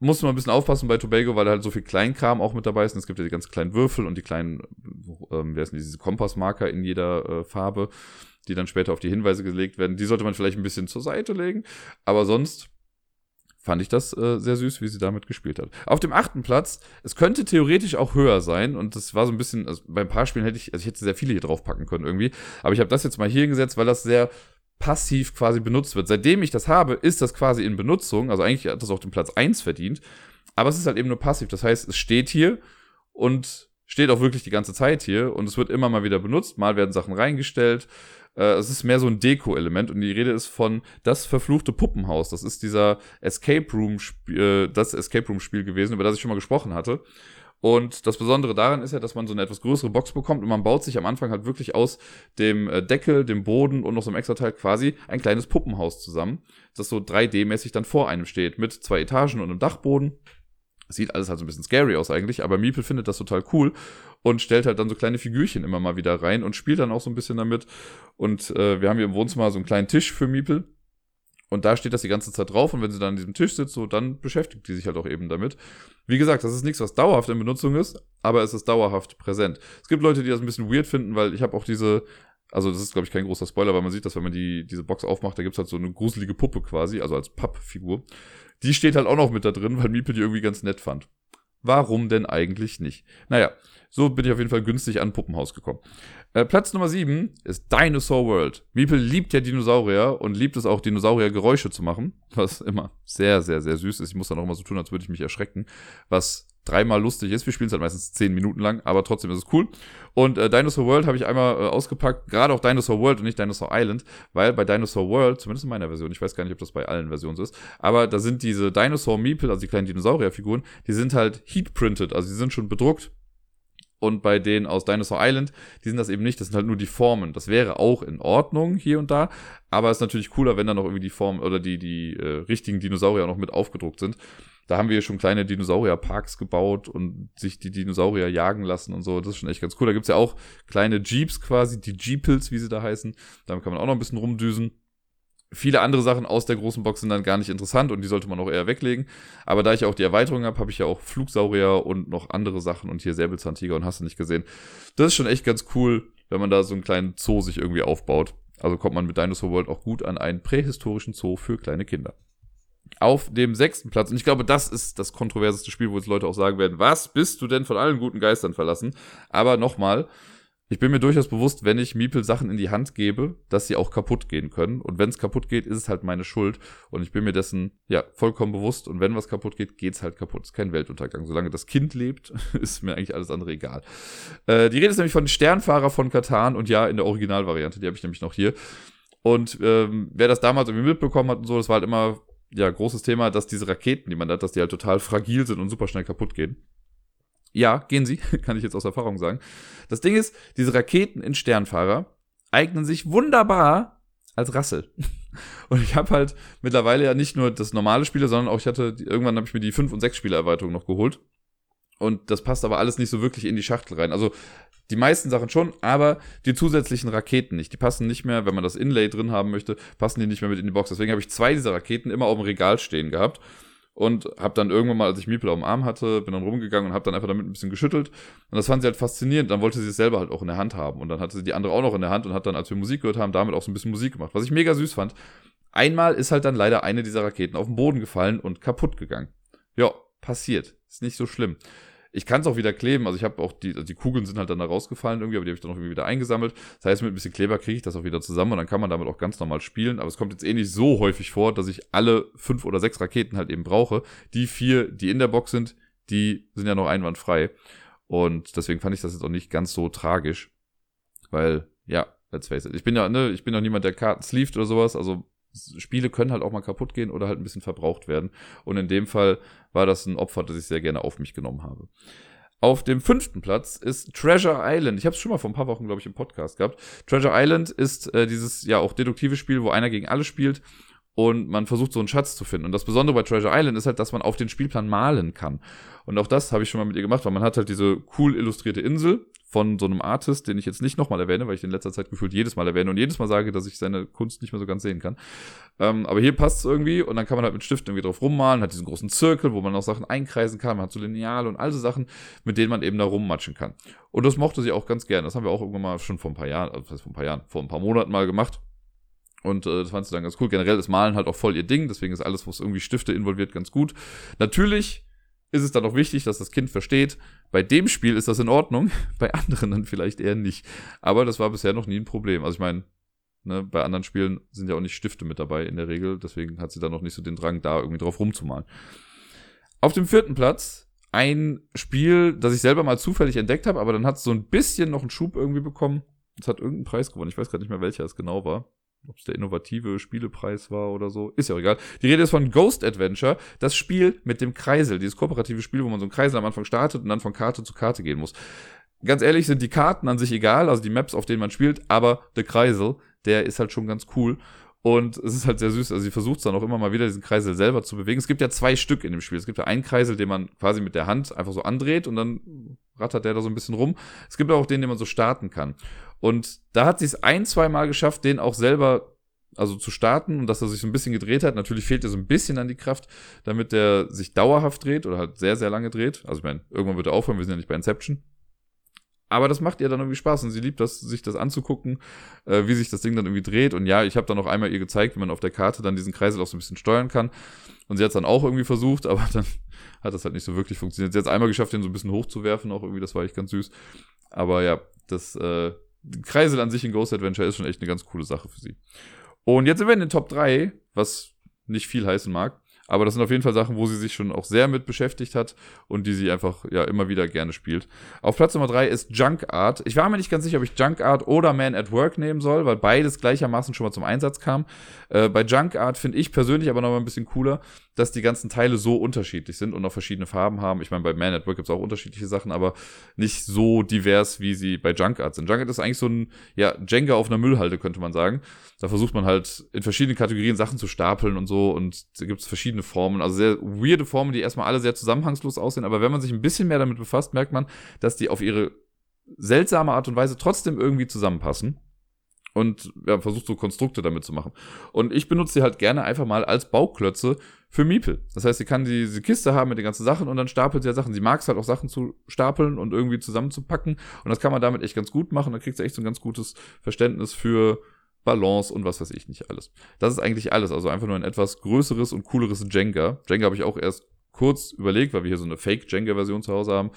musste man ein bisschen aufpassen bei Tobago, weil da halt so viel Kleinkram auch mit dabei ist. Und es gibt ja die ganz kleinen Würfel und die kleinen, ähm, wer ist denn diese Kompassmarker in jeder äh, Farbe, die dann später auf die Hinweise gelegt werden. Die sollte man vielleicht ein bisschen zur Seite legen. Aber sonst fand ich das äh, sehr süß, wie sie damit gespielt hat. Auf dem achten Platz, es könnte theoretisch auch höher sein und das war so ein bisschen, also bei ein paar Spielen hätte ich, also ich hätte sehr viele hier drauf packen können irgendwie, aber ich habe das jetzt mal hier hingesetzt, weil das sehr passiv quasi benutzt wird. Seitdem ich das habe, ist das quasi in Benutzung. Also eigentlich hat das auch den Platz 1 verdient. Aber es ist halt eben nur passiv. Das heißt, es steht hier und steht auch wirklich die ganze Zeit hier und es wird immer mal wieder benutzt. Mal werden Sachen reingestellt. Äh, es ist mehr so ein Deko-Element und die Rede ist von das verfluchte Puppenhaus. Das ist dieser Escape Room, äh, das Escape Room Spiel gewesen, über das ich schon mal gesprochen hatte. Und das Besondere daran ist ja, dass man so eine etwas größere Box bekommt und man baut sich am Anfang halt wirklich aus dem äh, Deckel, dem Boden und noch so einem extra Teil quasi ein kleines Puppenhaus zusammen, das so 3D-mäßig dann vor einem steht, mit zwei Etagen und einem Dachboden. Sieht alles halt so ein bisschen scary aus eigentlich, aber Miepel findet das total cool und stellt halt dann so kleine Figürchen immer mal wieder rein und spielt dann auch so ein bisschen damit. Und äh, wir haben hier im Wohnzimmer so einen kleinen Tisch für Miepel und da steht das die ganze Zeit drauf und wenn sie dann an diesem Tisch sitzt, so, dann beschäftigt die sich halt auch eben damit. Wie gesagt, das ist nichts, was dauerhaft in Benutzung ist, aber es ist dauerhaft präsent. Es gibt Leute, die das ein bisschen weird finden, weil ich habe auch diese, also das ist, glaube ich, kein großer Spoiler, weil man sieht, dass wenn man die, diese Box aufmacht, da gibt's halt so eine gruselige Puppe quasi, also als Pappfigur. Die steht halt auch noch mit da drin, weil Miepel die irgendwie ganz nett fand. Warum denn eigentlich nicht? Naja, so bin ich auf jeden Fall günstig an Puppenhaus gekommen. Äh, Platz Nummer 7 ist Dinosaur World. Miepel liebt ja Dinosaurier und liebt es auch, Dinosaurier-Geräusche zu machen, was immer sehr, sehr, sehr süß ist. Ich muss dann auch immer so tun, als würde ich mich erschrecken, was dreimal lustig ist. Wir spielen es halt meistens zehn Minuten lang, aber trotzdem ist es cool. Und äh, Dinosaur World habe ich einmal äh, ausgepackt, gerade auch Dinosaur World und nicht Dinosaur Island, weil bei Dinosaur World, zumindest in meiner Version, ich weiß gar nicht, ob das bei allen Versionen so ist, aber da sind diese Dinosaur Meeple, also die kleinen Dinosaurierfiguren, die sind halt heat-printed, also die sind schon bedruckt und bei denen aus Dinosaur Island, die sind das eben nicht, das sind halt nur die Formen. Das wäre auch in Ordnung hier und da, aber ist natürlich cooler, wenn da noch irgendwie die Formen oder die, die äh, richtigen Dinosaurier noch mit aufgedruckt sind. Da haben wir schon kleine Dinosaurierparks gebaut und sich die Dinosaurier jagen lassen und so. Das ist schon echt ganz cool. Da gibt's ja auch kleine Jeeps quasi, die Jeepels, wie sie da heißen. Damit kann man auch noch ein bisschen rumdüsen. Viele andere Sachen aus der großen Box sind dann gar nicht interessant und die sollte man auch eher weglegen. Aber da ich auch die Erweiterung habe, habe ich ja auch Flugsaurier und noch andere Sachen und hier Säbelzahntiger und hast du nicht gesehen. Das ist schon echt ganz cool, wenn man da so einen kleinen Zoo sich irgendwie aufbaut. Also kommt man mit Dinosaur World auch gut an einen prähistorischen Zoo für kleine Kinder. Auf dem sechsten Platz, und ich glaube, das ist das kontroverseste Spiel, wo jetzt Leute auch sagen werden, was bist du denn von allen guten Geistern verlassen? Aber nochmal, ich bin mir durchaus bewusst, wenn ich Miepel Sachen in die Hand gebe, dass sie auch kaputt gehen können. Und wenn es kaputt geht, ist es halt meine Schuld. Und ich bin mir dessen ja vollkommen bewusst. Und wenn was kaputt geht, geht's halt kaputt. Ist kein Weltuntergang. Solange das Kind lebt, ist mir eigentlich alles andere egal. Äh, die Rede ist nämlich von Sternfahrer von Katan und ja, in der Originalvariante, die habe ich nämlich noch hier. Und ähm, wer das damals irgendwie mitbekommen hat und so, das war halt immer ja großes Thema, dass diese Raketen, die man hat, dass die halt total fragil sind und super schnell kaputt gehen. Ja, gehen sie, kann ich jetzt aus Erfahrung sagen. Das Ding ist, diese Raketen in Sternfahrer eignen sich wunderbar als Rassel. Und ich habe halt mittlerweile ja nicht nur das normale Spiele, sondern auch ich hatte, irgendwann habe ich mir die 5 und 6 Spiele Erweiterung noch geholt. Und das passt aber alles nicht so wirklich in die Schachtel rein. Also die meisten Sachen schon, aber die zusätzlichen Raketen nicht. Die passen nicht mehr, wenn man das Inlay drin haben möchte, passen die nicht mehr mit in die Box. Deswegen habe ich zwei dieser Raketen immer auf dem Regal stehen gehabt und habe dann irgendwann mal, als ich Miepel auf dem Arm hatte, bin dann rumgegangen und habe dann einfach damit ein bisschen geschüttelt und das fand sie halt faszinierend. Dann wollte sie es selber halt auch in der Hand haben und dann hatte sie die andere auch noch in der Hand und hat dann, als wir Musik gehört haben, damit auch so ein bisschen Musik gemacht, was ich mega süß fand. Einmal ist halt dann leider eine dieser Raketen auf den Boden gefallen und kaputt gegangen. Ja, passiert. Ist nicht so schlimm. Ich kann es auch wieder kleben. Also ich habe auch die, also die Kugeln sind halt dann da rausgefallen irgendwie, aber die habe ich dann auch wieder eingesammelt. Das heißt, mit ein bisschen Kleber kriege ich das auch wieder zusammen und dann kann man damit auch ganz normal spielen. Aber es kommt jetzt eh nicht so häufig vor, dass ich alle fünf oder sechs Raketen halt eben brauche. Die vier, die in der Box sind, die sind ja noch einwandfrei. Und deswegen fand ich das jetzt auch nicht ganz so tragisch. Weil, ja, let's face it. Ich bin ja, ne, ich bin ja niemand, der Karten sleeved oder sowas. Also Spiele können halt auch mal kaputt gehen oder halt ein bisschen verbraucht werden. Und in dem Fall war das ein Opfer, das ich sehr gerne auf mich genommen habe. Auf dem fünften Platz ist Treasure Island. Ich habe es schon mal vor ein paar Wochen, glaube ich, im Podcast gehabt. Treasure Island ist äh, dieses ja auch deduktive Spiel, wo einer gegen alle spielt und man versucht so einen Schatz zu finden. Und das Besondere bei Treasure Island ist halt, dass man auf den Spielplan malen kann. Und auch das habe ich schon mal mit ihr gemacht, weil man hat halt diese cool illustrierte Insel von so einem Artist, den ich jetzt nicht nochmal erwähne, weil ich in letzter Zeit gefühlt jedes Mal erwähne und jedes Mal sage, dass ich seine Kunst nicht mehr so ganz sehen kann. Ähm, aber hier passt es irgendwie und dann kann man halt mit Stiften irgendwie drauf rummalen, hat diesen großen Zirkel, wo man auch Sachen einkreisen kann, man hat so Lineale und all so Sachen, mit denen man eben da rummatschen kann. Und das mochte sie auch ganz gerne. Das haben wir auch irgendwann mal schon vor ein paar Jahren, also vor ein paar Jahren, vor ein paar Monaten mal gemacht. Und äh, das fand sie dann ganz cool. Generell ist Malen halt auch voll ihr Ding, deswegen ist alles, was irgendwie Stifte involviert, ganz gut. Natürlich ist es dann auch wichtig, dass das Kind versteht, bei dem Spiel ist das in Ordnung, bei anderen dann vielleicht eher nicht. Aber das war bisher noch nie ein Problem. Also ich meine, ne, bei anderen Spielen sind ja auch nicht Stifte mit dabei in der Regel, deswegen hat sie dann noch nicht so den Drang, da irgendwie drauf rumzumalen. Auf dem vierten Platz ein Spiel, das ich selber mal zufällig entdeckt habe, aber dann hat es so ein bisschen noch einen Schub irgendwie bekommen. Es hat irgendeinen Preis gewonnen. Ich weiß gerade nicht mehr, welcher es genau war ob es der innovative Spielepreis war oder so, ist ja auch egal. Die Rede ist von Ghost Adventure, das Spiel mit dem Kreisel, dieses kooperative Spiel, wo man so einen Kreisel am Anfang startet und dann von Karte zu Karte gehen muss. Ganz ehrlich sind die Karten an sich egal, also die Maps, auf denen man spielt, aber der Kreisel, der ist halt schon ganz cool. Und es ist halt sehr süß. Also sie versucht dann auch immer mal wieder diesen Kreisel selber zu bewegen. Es gibt ja zwei Stück in dem Spiel. Es gibt ja einen Kreisel, den man quasi mit der Hand einfach so andreht und dann rattert der da so ein bisschen rum. Es gibt auch den, den man so starten kann. Und da hat sie es ein, zwei Mal geschafft, den auch selber also zu starten und dass er sich so ein bisschen gedreht hat. Natürlich fehlt er so ein bisschen an die Kraft, damit der sich dauerhaft dreht oder halt sehr, sehr lange dreht. Also ich meine, irgendwann wird er aufhören, wir sind ja nicht bei Inception. Aber das macht ihr dann irgendwie Spaß und sie liebt das, sich das anzugucken, äh, wie sich das Ding dann irgendwie dreht. Und ja, ich habe dann noch einmal ihr gezeigt, wie man auf der Karte dann diesen Kreisel auch so ein bisschen steuern kann. Und sie hat es dann auch irgendwie versucht, aber dann hat das halt nicht so wirklich funktioniert. Sie hat es einmal geschafft, den so ein bisschen hochzuwerfen, auch irgendwie, das war echt ganz süß. Aber ja, das äh, Kreisel an sich in Ghost Adventure ist schon echt eine ganz coole Sache für sie. Und jetzt sind wir in den Top 3, was nicht viel heißen mag. Aber das sind auf jeden Fall Sachen, wo sie sich schon auch sehr mit beschäftigt hat und die sie einfach ja immer wieder gerne spielt. Auf Platz Nummer drei ist Junk Art. Ich war mir nicht ganz sicher, ob ich Junk Art oder Man at Work nehmen soll, weil beides gleichermaßen schon mal zum Einsatz kam. Äh, bei Junk Art finde ich persönlich aber noch mal ein bisschen cooler, dass die ganzen Teile so unterschiedlich sind und auch verschiedene Farben haben. Ich meine, bei Man at Work gibt es auch unterschiedliche Sachen, aber nicht so divers, wie sie bei Junk Art sind. Junk Art ist eigentlich so ein ja, Jenga auf einer Müllhalde, könnte man sagen. Da versucht man halt in verschiedenen Kategorien Sachen zu stapeln und so und da gibt es verschiedene Formen, also sehr weirde Formen, die erstmal alle sehr zusammenhangslos aussehen, aber wenn man sich ein bisschen mehr damit befasst, merkt man, dass die auf ihre seltsame Art und Weise trotzdem irgendwie zusammenpassen und ja, versucht so Konstrukte damit zu machen. Und ich benutze sie halt gerne einfach mal als Bauklötze für Miepel. Das heißt, sie kann diese Kiste haben mit den ganzen Sachen und dann stapelt sie ja Sachen. Sie mag es halt auch Sachen zu stapeln und irgendwie zusammenzupacken und das kann man damit echt ganz gut machen. Da kriegt sie echt so ein ganz gutes Verständnis für Balance und was weiß ich nicht alles. Das ist eigentlich alles. Also einfach nur ein etwas größeres und cooleres Jenga. Jenga habe ich auch erst kurz überlegt, weil wir hier so eine Fake-Jenga-Version zu Hause haben.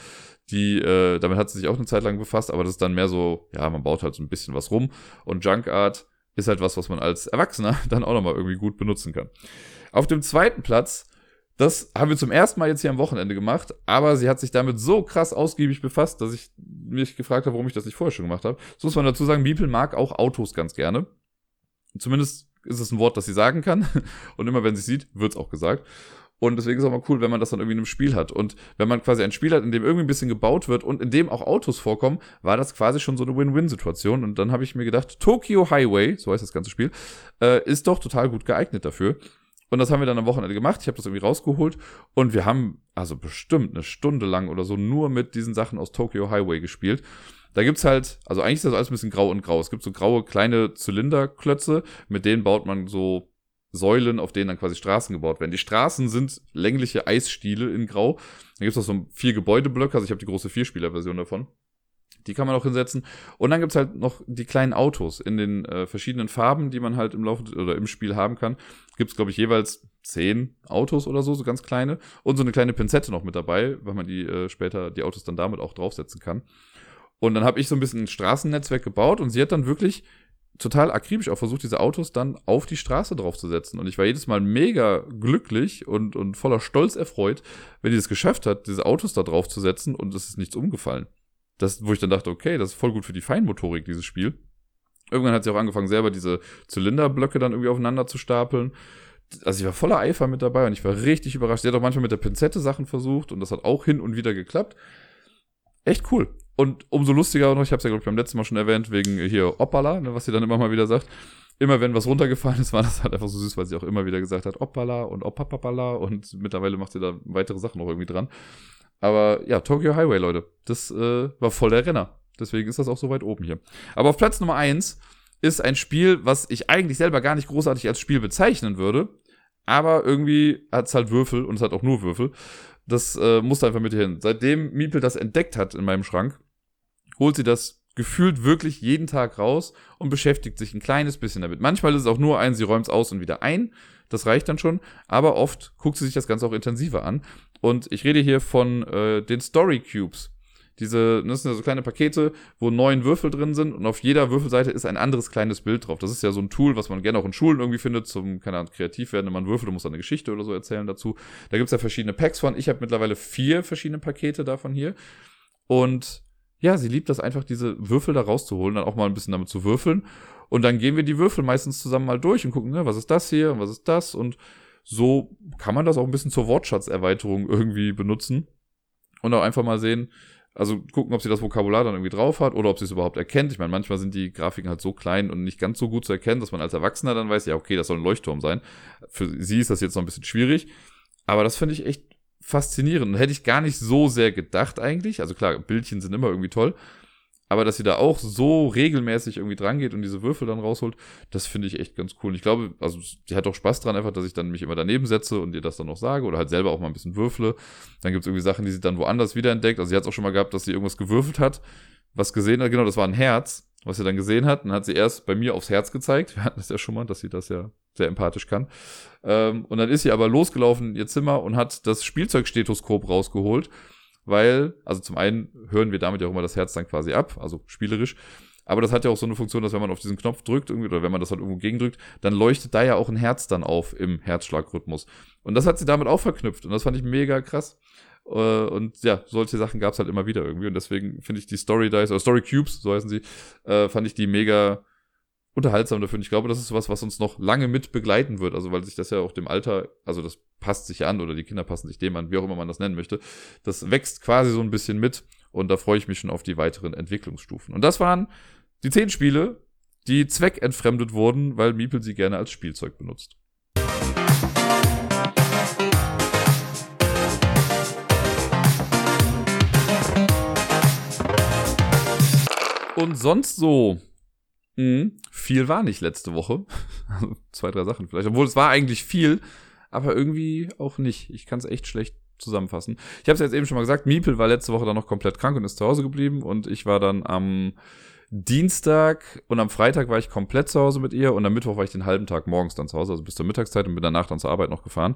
Die, äh, damit hat sie sich auch eine Zeit lang befasst, aber das ist dann mehr so, ja, man baut halt so ein bisschen was rum. Und Junk Art ist halt was, was man als Erwachsener dann auch nochmal irgendwie gut benutzen kann. Auf dem zweiten Platz, das haben wir zum ersten Mal jetzt hier am Wochenende gemacht, aber sie hat sich damit so krass ausgiebig befasst, dass ich mich gefragt habe, warum ich das nicht vorher schon gemacht habe. So muss man dazu sagen, Miepel mag auch Autos ganz gerne. Zumindest ist es ein Wort, das sie sagen kann. Und immer wenn sie sieht, wird es auch gesagt. Und deswegen ist es auch mal cool, wenn man das dann irgendwie in einem Spiel hat. Und wenn man quasi ein Spiel hat, in dem irgendwie ein bisschen gebaut wird und in dem auch Autos vorkommen, war das quasi schon so eine Win-Win-Situation. Und dann habe ich mir gedacht, Tokyo Highway, so heißt das ganze Spiel, äh, ist doch total gut geeignet dafür. Und das haben wir dann am Wochenende gemacht. Ich habe das irgendwie rausgeholt. Und wir haben also bestimmt eine Stunde lang oder so nur mit diesen Sachen aus Tokyo Highway gespielt. Da gibt's halt, also eigentlich ist das alles ein bisschen grau und grau. Es gibt so graue kleine Zylinderklötze, mit denen baut man so Säulen, auf denen dann quasi Straßen gebaut werden. Die Straßen sind längliche Eisstiele in Grau. Dann gibt's auch so vier Gebäudeblöcke, also ich habe die große Vierspieler-Version davon. Die kann man auch hinsetzen. Und dann gibt's halt noch die kleinen Autos in den äh, verschiedenen Farben, die man halt im Laufe oder im Spiel haben kann. Gibt's glaube ich, jeweils zehn Autos oder so, so ganz kleine. Und so eine kleine Pinzette noch mit dabei, weil man die äh, später, die Autos dann damit auch draufsetzen kann. Und dann habe ich so ein bisschen ein Straßennetzwerk gebaut und sie hat dann wirklich total akribisch auch versucht, diese Autos dann auf die Straße draufzusetzen. Und ich war jedes Mal mega glücklich und, und voller Stolz erfreut, wenn die es geschafft hat, diese Autos da draufzusetzen und es ist nichts umgefallen. Das, wo ich dann dachte, okay, das ist voll gut für die Feinmotorik, dieses Spiel. Irgendwann hat sie auch angefangen, selber diese Zylinderblöcke dann irgendwie aufeinander zu stapeln. Also ich war voller Eifer mit dabei und ich war richtig überrascht. Sie hat auch manchmal mit der Pinzette Sachen versucht und das hat auch hin und wieder geklappt. Echt cool. Und umso lustiger noch, ich habe es ja, glaube ich, beim letzten Mal schon erwähnt, wegen hier Oppala, ne, was sie dann immer mal wieder sagt. Immer wenn was runtergefallen ist, war das halt einfach so süß, weil sie auch immer wieder gesagt hat, Oppala und Oppapapala und mittlerweile macht sie da weitere Sachen noch irgendwie dran. Aber ja, Tokyo Highway, Leute, das äh, war voll der Renner. Deswegen ist das auch so weit oben hier. Aber auf Platz Nummer eins ist ein Spiel, was ich eigentlich selber gar nicht großartig als Spiel bezeichnen würde. Aber irgendwie hat es halt Würfel und es hat auch nur Würfel. Das äh, musste einfach mit hin. Seitdem Miepel das entdeckt hat in meinem Schrank, holt sie das gefühlt wirklich jeden Tag raus und beschäftigt sich ein kleines bisschen damit. Manchmal ist es auch nur ein, sie räumt es aus und wieder ein. Das reicht dann schon. Aber oft guckt sie sich das Ganze auch intensiver an. Und ich rede hier von äh, den Story Cubes. Diese, das sind ja so kleine Pakete, wo neun Würfel drin sind und auf jeder Würfelseite ist ein anderes kleines Bild drauf. Das ist ja so ein Tool, was man gerne auch in Schulen irgendwie findet, zum, keine Ahnung, kreativ werden, wenn man würfelt, du musst eine Geschichte oder so erzählen dazu. Da gibt's ja verschiedene Packs von. Ich habe mittlerweile vier verschiedene Pakete davon hier. Und ja, sie liebt das einfach, diese Würfel da rauszuholen, dann auch mal ein bisschen damit zu würfeln. Und dann gehen wir die Würfel meistens zusammen mal durch und gucken, ne, was ist das hier und was ist das? Und so kann man das auch ein bisschen zur Wortschatzerweiterung irgendwie benutzen. Und auch einfach mal sehen, also gucken, ob sie das Vokabular dann irgendwie drauf hat oder ob sie es überhaupt erkennt. Ich meine, manchmal sind die Grafiken halt so klein und nicht ganz so gut zu erkennen, dass man als Erwachsener dann weiß, ja, okay, das soll ein Leuchtturm sein. Für sie ist das jetzt noch ein bisschen schwierig. Aber das finde ich echt faszinierend. Und hätte ich gar nicht so sehr gedacht eigentlich. Also klar, Bildchen sind immer irgendwie toll. Aber dass sie da auch so regelmäßig irgendwie dran geht und diese Würfel dann rausholt, das finde ich echt ganz cool. Ich glaube, also sie hat auch Spaß dran, einfach, dass ich dann mich immer daneben setze und ihr das dann noch sage oder halt selber auch mal ein bisschen würfle. Dann gibt es irgendwie Sachen, die sie dann woanders wiederentdeckt. Also sie hat es auch schon mal gehabt, dass sie irgendwas gewürfelt hat, was gesehen hat. Genau, das war ein Herz, was sie dann gesehen hat. Dann hat sie erst bei mir aufs Herz gezeigt. Wir hatten das ja schon mal, dass sie das ja sehr empathisch kann. Ähm, und dann ist sie aber losgelaufen in ihr Zimmer und hat das Spielzeugstethoskop rausgeholt weil, also zum einen hören wir damit ja auch immer das Herz dann quasi ab, also spielerisch. Aber das hat ja auch so eine Funktion, dass wenn man auf diesen Knopf drückt irgendwie, oder wenn man das halt irgendwo gegendrückt, dann leuchtet da ja auch ein Herz dann auf im Herzschlagrhythmus. Und das hat sie damit auch verknüpft. Und das fand ich mega krass. Äh, und ja, solche Sachen gab es halt immer wieder irgendwie. Und deswegen finde ich die Story Dice, oder Story Cubes, so heißen sie, äh, fand ich die mega unterhaltsam dafür. Und ich glaube, das ist sowas, was uns noch lange mit begleiten wird. Also, weil sich das ja auch dem Alter, also das passt sich an oder die Kinder passen sich dem an, wie auch immer man das nennen möchte. Das wächst quasi so ein bisschen mit und da freue ich mich schon auf die weiteren Entwicklungsstufen. Und das waren die zehn Spiele, die zweckentfremdet wurden, weil Miepel sie gerne als Spielzeug benutzt. Und sonst so Mhm. Viel war nicht letzte Woche. Also zwei, drei Sachen vielleicht. Obwohl es war eigentlich viel, aber irgendwie auch nicht. Ich kann es echt schlecht zusammenfassen. Ich habe es jetzt eben schon mal gesagt, Miepel war letzte Woche dann noch komplett krank und ist zu Hause geblieben und ich war dann am Dienstag und am Freitag war ich komplett zu Hause mit ihr und am Mittwoch war ich den halben Tag morgens dann zu Hause, also bis zur Mittagszeit und bin danach dann zur Arbeit noch gefahren.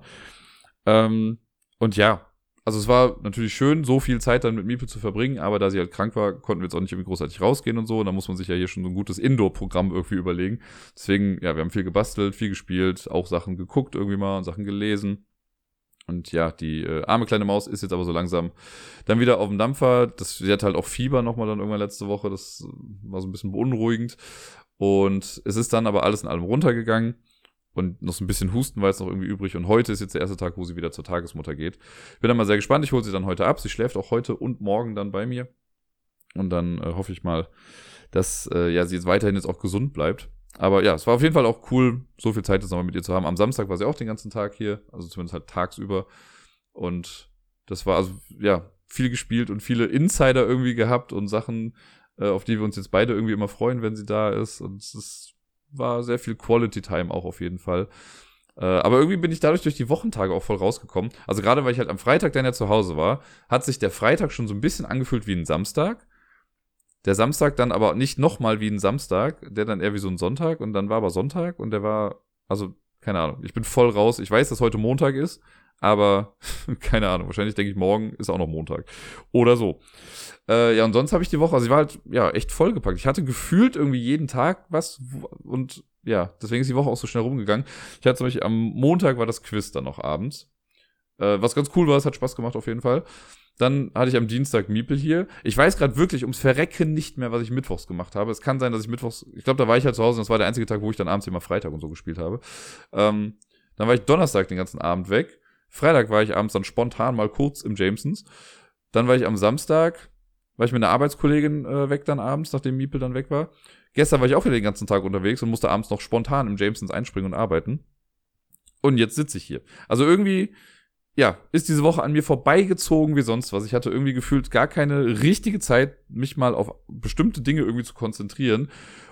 Ähm, und ja, also es war natürlich schön, so viel Zeit dann mit Miepel zu verbringen, aber da sie halt krank war, konnten wir jetzt auch nicht irgendwie großartig rausgehen und so. Und da muss man sich ja hier schon so ein gutes Indoor-Programm irgendwie überlegen. Deswegen, ja, wir haben viel gebastelt, viel gespielt, auch Sachen geguckt irgendwie mal und Sachen gelesen. Und ja, die äh, arme kleine Maus ist jetzt aber so langsam dann wieder auf dem Dampfer. Das, sie hat halt auch Fieber nochmal dann irgendwann letzte Woche. Das war so ein bisschen beunruhigend. Und es ist dann aber alles in allem runtergegangen. Und noch so ein bisschen Husten war jetzt noch irgendwie übrig. Und heute ist jetzt der erste Tag, wo sie wieder zur Tagesmutter geht. Bin dann mal sehr gespannt. Ich hole sie dann heute ab. Sie schläft auch heute und morgen dann bei mir. Und dann äh, hoffe ich mal, dass äh, ja, sie jetzt weiterhin jetzt auch gesund bleibt. Aber ja, es war auf jeden Fall auch cool, so viel Zeit jetzt nochmal mit ihr zu haben. Am Samstag war sie auch den ganzen Tag hier, also zumindest halt tagsüber. Und das war also, ja, viel gespielt und viele Insider irgendwie gehabt und Sachen, äh, auf die wir uns jetzt beide irgendwie immer freuen, wenn sie da ist. Und es ist war sehr viel Quality Time auch auf jeden Fall. Äh, aber irgendwie bin ich dadurch durch die Wochentage auch voll rausgekommen. Also gerade weil ich halt am Freitag dann ja zu Hause war, hat sich der Freitag schon so ein bisschen angefühlt wie ein Samstag. Der Samstag dann aber nicht nochmal wie ein Samstag, der dann eher wie so ein Sonntag und dann war aber Sonntag und der war, also keine Ahnung, ich bin voll raus. Ich weiß, dass heute Montag ist, aber keine Ahnung, wahrscheinlich denke ich, morgen ist auch noch Montag. Oder so. Äh, ja, und sonst habe ich die Woche, also ich war halt ja echt vollgepackt. Ich hatte gefühlt irgendwie jeden Tag was und ja, deswegen ist die Woche auch so schnell rumgegangen. Ich hatte zum Beispiel am Montag war das Quiz dann noch abends. Äh, was ganz cool war, es hat Spaß gemacht auf jeden Fall. Dann hatte ich am Dienstag Miepel hier. Ich weiß gerade wirklich ums Verrecken nicht mehr, was ich mittwochs gemacht habe. Es kann sein, dass ich mittwochs, ich glaube, da war ich halt zu Hause und das war der einzige Tag, wo ich dann abends immer Freitag und so gespielt habe. Ähm, dann war ich Donnerstag den ganzen Abend weg. Freitag war ich abends dann spontan mal kurz im Jamesons. Dann war ich am Samstag war ich mit einer Arbeitskollegin äh, weg dann abends, nachdem Miepel dann weg war. Gestern war ich auch wieder den ganzen Tag unterwegs und musste abends noch spontan im Jamesons einspringen und arbeiten. Und jetzt sitze ich hier. Also irgendwie, ja, ist diese Woche an mir vorbeigezogen wie sonst was. Ich hatte irgendwie gefühlt gar keine richtige Zeit, mich mal auf bestimmte Dinge irgendwie zu konzentrieren.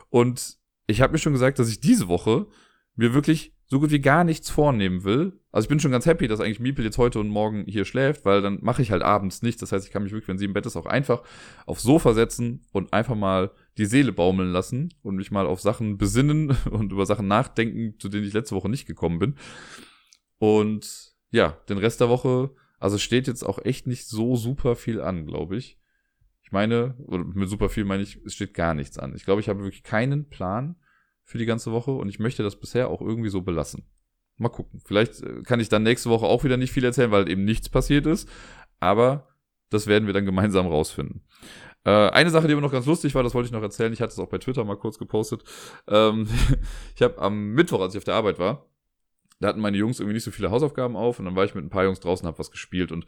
Und ich habe mir schon gesagt, dass ich diese Woche mir wirklich so gut wie gar nichts vornehmen will. Also ich bin schon ganz happy, dass eigentlich Miepel jetzt heute und morgen hier schläft, weil dann mache ich halt abends nichts. Das heißt, ich kann mich wirklich, wenn sie im Bett ist, auch einfach aufs Sofa setzen und einfach mal die Seele baumeln lassen und mich mal auf Sachen besinnen und über Sachen nachdenken, zu denen ich letzte Woche nicht gekommen bin. Und ja, den Rest der Woche, also steht jetzt auch echt nicht so super viel an, glaube ich. Ich meine, mit super viel meine ich, es steht gar nichts an. Ich glaube, ich habe wirklich keinen Plan für die ganze Woche und ich möchte das bisher auch irgendwie so belassen. Mal gucken. Vielleicht äh, kann ich dann nächste Woche auch wieder nicht viel erzählen, weil eben nichts passiert ist. Aber das werden wir dann gemeinsam rausfinden. Äh, eine Sache, die aber noch ganz lustig war, das wollte ich noch erzählen. Ich hatte es auch bei Twitter mal kurz gepostet. Ähm, ich habe am Mittwoch, als ich auf der Arbeit war, da hatten meine Jungs irgendwie nicht so viele Hausaufgaben auf und dann war ich mit ein paar Jungs draußen, hab was gespielt und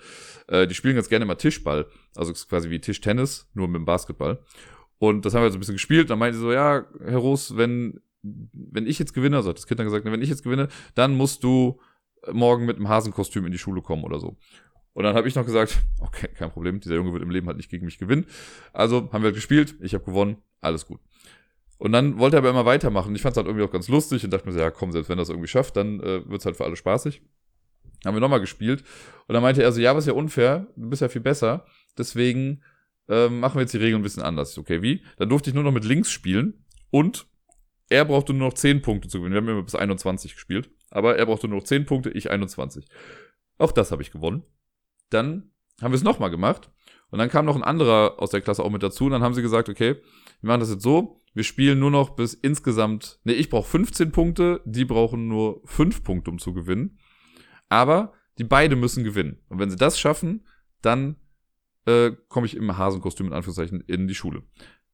äh, die spielen ganz gerne mal Tischball, also quasi wie Tischtennis, nur mit dem Basketball. Und das haben wir so ein bisschen gespielt. Dann meinte sie so, ja, Herr Roos, wenn, wenn ich jetzt gewinne, also hat das Kind dann gesagt, wenn ich jetzt gewinne, dann musst du morgen mit einem Hasenkostüm in die Schule kommen oder so. Und dann habe ich noch gesagt, okay, kein Problem, dieser Junge wird im Leben halt nicht gegen mich gewinnen. Also haben wir halt gespielt, ich habe gewonnen, alles gut. Und dann wollte er aber immer weitermachen. Ich fand es halt irgendwie auch ganz lustig und dachte mir so, ja komm, selbst wenn das irgendwie schafft, dann äh, wird es halt für alle spaßig. Haben wir nochmal gespielt. Und dann meinte er so, ja, was ist ja unfair, du bist ja viel besser. Deswegen ähm, machen wir jetzt die Regeln ein bisschen anders. Okay, wie? Dann durfte ich nur noch mit links spielen und er brauchte nur noch 10 Punkte zu gewinnen. Wir haben immer bis 21 gespielt. Aber er brauchte nur noch 10 Punkte, ich 21. Auch das habe ich gewonnen. Dann haben wir es nochmal gemacht. Und dann kam noch ein anderer aus der Klasse auch mit dazu. Und dann haben sie gesagt, okay, wir machen das jetzt so. Wir spielen nur noch bis insgesamt, ne, ich brauche 15 Punkte, die brauchen nur 5 Punkte, um zu gewinnen. Aber die beide müssen gewinnen. Und wenn sie das schaffen, dann äh, komme ich im Hasenkostüm in Anführungszeichen in die Schule.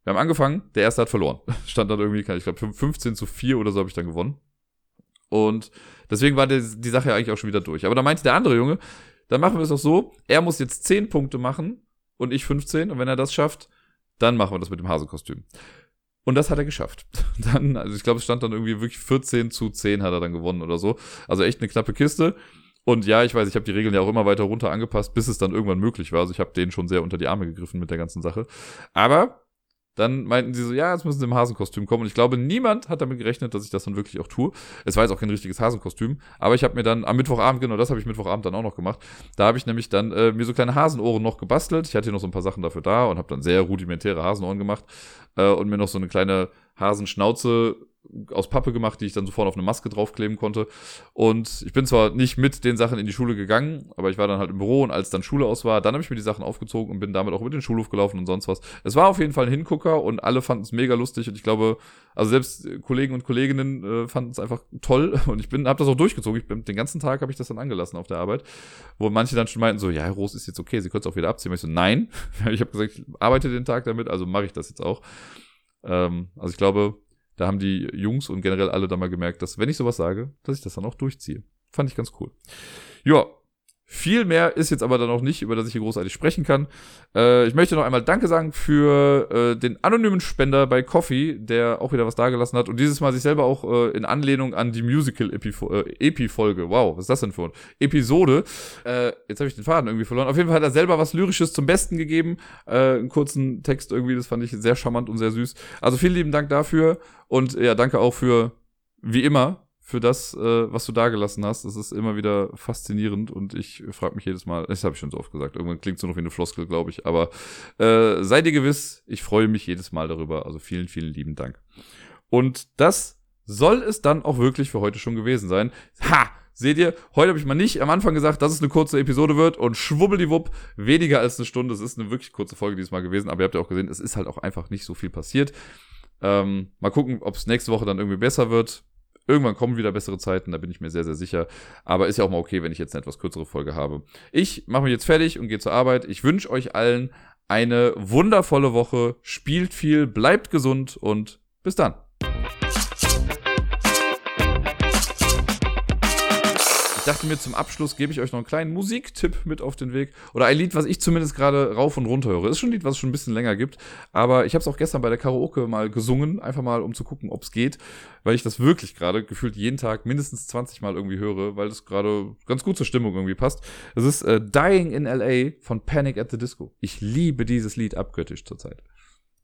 Wir haben angefangen, der erste hat verloren. Stand dann irgendwie, ich glaube 15 zu 4 oder so habe ich dann gewonnen. Und deswegen war die, die Sache ja eigentlich auch schon wieder durch. Aber da meinte der andere Junge, dann machen wir es doch so, er muss jetzt 10 Punkte machen und ich 15. Und wenn er das schafft, dann machen wir das mit dem Hasenkostüm. Und das hat er geschafft. Dann, also ich glaube, es stand dann irgendwie wirklich 14 zu 10 hat er dann gewonnen oder so. Also echt eine knappe Kiste. Und ja, ich weiß, ich habe die Regeln ja auch immer weiter runter angepasst, bis es dann irgendwann möglich war. Also ich habe denen schon sehr unter die Arme gegriffen mit der ganzen Sache. Aber dann meinten sie so, ja, jetzt müssen sie im Hasenkostüm kommen. Und ich glaube, niemand hat damit gerechnet, dass ich das dann wirklich auch tue. Es war jetzt auch kein richtiges Hasenkostüm. Aber ich habe mir dann am Mittwochabend, genau das habe ich Mittwochabend dann auch noch gemacht. Da habe ich nämlich dann äh, mir so kleine Hasenohren noch gebastelt. Ich hatte hier noch so ein paar Sachen dafür da und habe dann sehr rudimentäre Hasenohren gemacht. Äh, und mir noch so eine kleine Hasenschnauze aus Pappe gemacht, die ich dann sofort auf eine Maske draufkleben konnte. Und ich bin zwar nicht mit den Sachen in die Schule gegangen, aber ich war dann halt im Büro und als dann Schule aus war, dann habe ich mir die Sachen aufgezogen und bin damit auch mit den Schulhof gelaufen und sonst was. Es war auf jeden Fall ein Hingucker und alle fanden es mega lustig und ich glaube, also selbst Kollegen und Kolleginnen äh, fanden es einfach toll und ich bin, habe das auch durchgezogen. Ich bin den ganzen Tag habe ich das dann angelassen auf der Arbeit, wo manche dann schon meinten so, ja, Rose ist jetzt okay, sie können es auch wieder abziehen. Ich so, nein, ich habe gesagt, ich arbeite den Tag damit, also mache ich das jetzt auch. Ähm, also ich glaube, da haben die Jungs und generell alle da mal gemerkt, dass wenn ich sowas sage, dass ich das dann auch durchziehe. Fand ich ganz cool. Ja, viel mehr ist jetzt aber dann auch nicht, über das ich hier großartig sprechen kann. Äh, ich möchte noch einmal Danke sagen für äh, den anonymen Spender bei Coffee, der auch wieder was dagelassen hat und dieses Mal sich selber auch äh, in Anlehnung an die Musical-Epi-Folge. Äh, wow, was ist das denn für ein Episode? Äh, jetzt habe ich den Faden irgendwie verloren. Auf jeden Fall hat er selber was Lyrisches zum Besten gegeben. Äh, einen kurzen Text irgendwie, das fand ich sehr charmant und sehr süß. Also vielen lieben Dank dafür und ja, danke auch für, wie immer, für das, äh, was du da gelassen hast. Das ist immer wieder faszinierend und ich frage mich jedes Mal, das habe ich schon so oft gesagt, irgendwann klingt es nur noch wie eine Floskel, glaube ich, aber äh, sei dir gewiss, ich freue mich jedes Mal darüber. Also vielen, vielen lieben Dank. Und das soll es dann auch wirklich für heute schon gewesen sein. Ha! Seht ihr, heute habe ich mal nicht am Anfang gesagt, dass es eine kurze Episode wird und schwubbeldiwupp, weniger als eine Stunde. Es ist eine wirklich kurze Folge diesmal gewesen, aber ihr habt ja auch gesehen, es ist halt auch einfach nicht so viel passiert. Ähm, mal gucken, ob es nächste Woche dann irgendwie besser wird. Irgendwann kommen wieder bessere Zeiten, da bin ich mir sehr, sehr sicher. Aber ist ja auch mal okay, wenn ich jetzt eine etwas kürzere Folge habe. Ich mache mich jetzt fertig und gehe zur Arbeit. Ich wünsche euch allen eine wundervolle Woche. Spielt viel, bleibt gesund und bis dann. Dachte mir, zum Abschluss gebe ich euch noch einen kleinen Musiktipp mit auf den Weg. Oder ein Lied, was ich zumindest gerade rauf und runter höre. Ist schon ein Lied, was es schon ein bisschen länger gibt. Aber ich habe es auch gestern bei der Karaoke mal gesungen, einfach mal, um zu gucken, ob es geht. Weil ich das wirklich gerade gefühlt jeden Tag mindestens 20 Mal irgendwie höre, weil das gerade ganz gut zur Stimmung irgendwie passt. Es ist äh, Dying in LA von Panic at the Disco. Ich liebe dieses Lied abgöttisch zurzeit.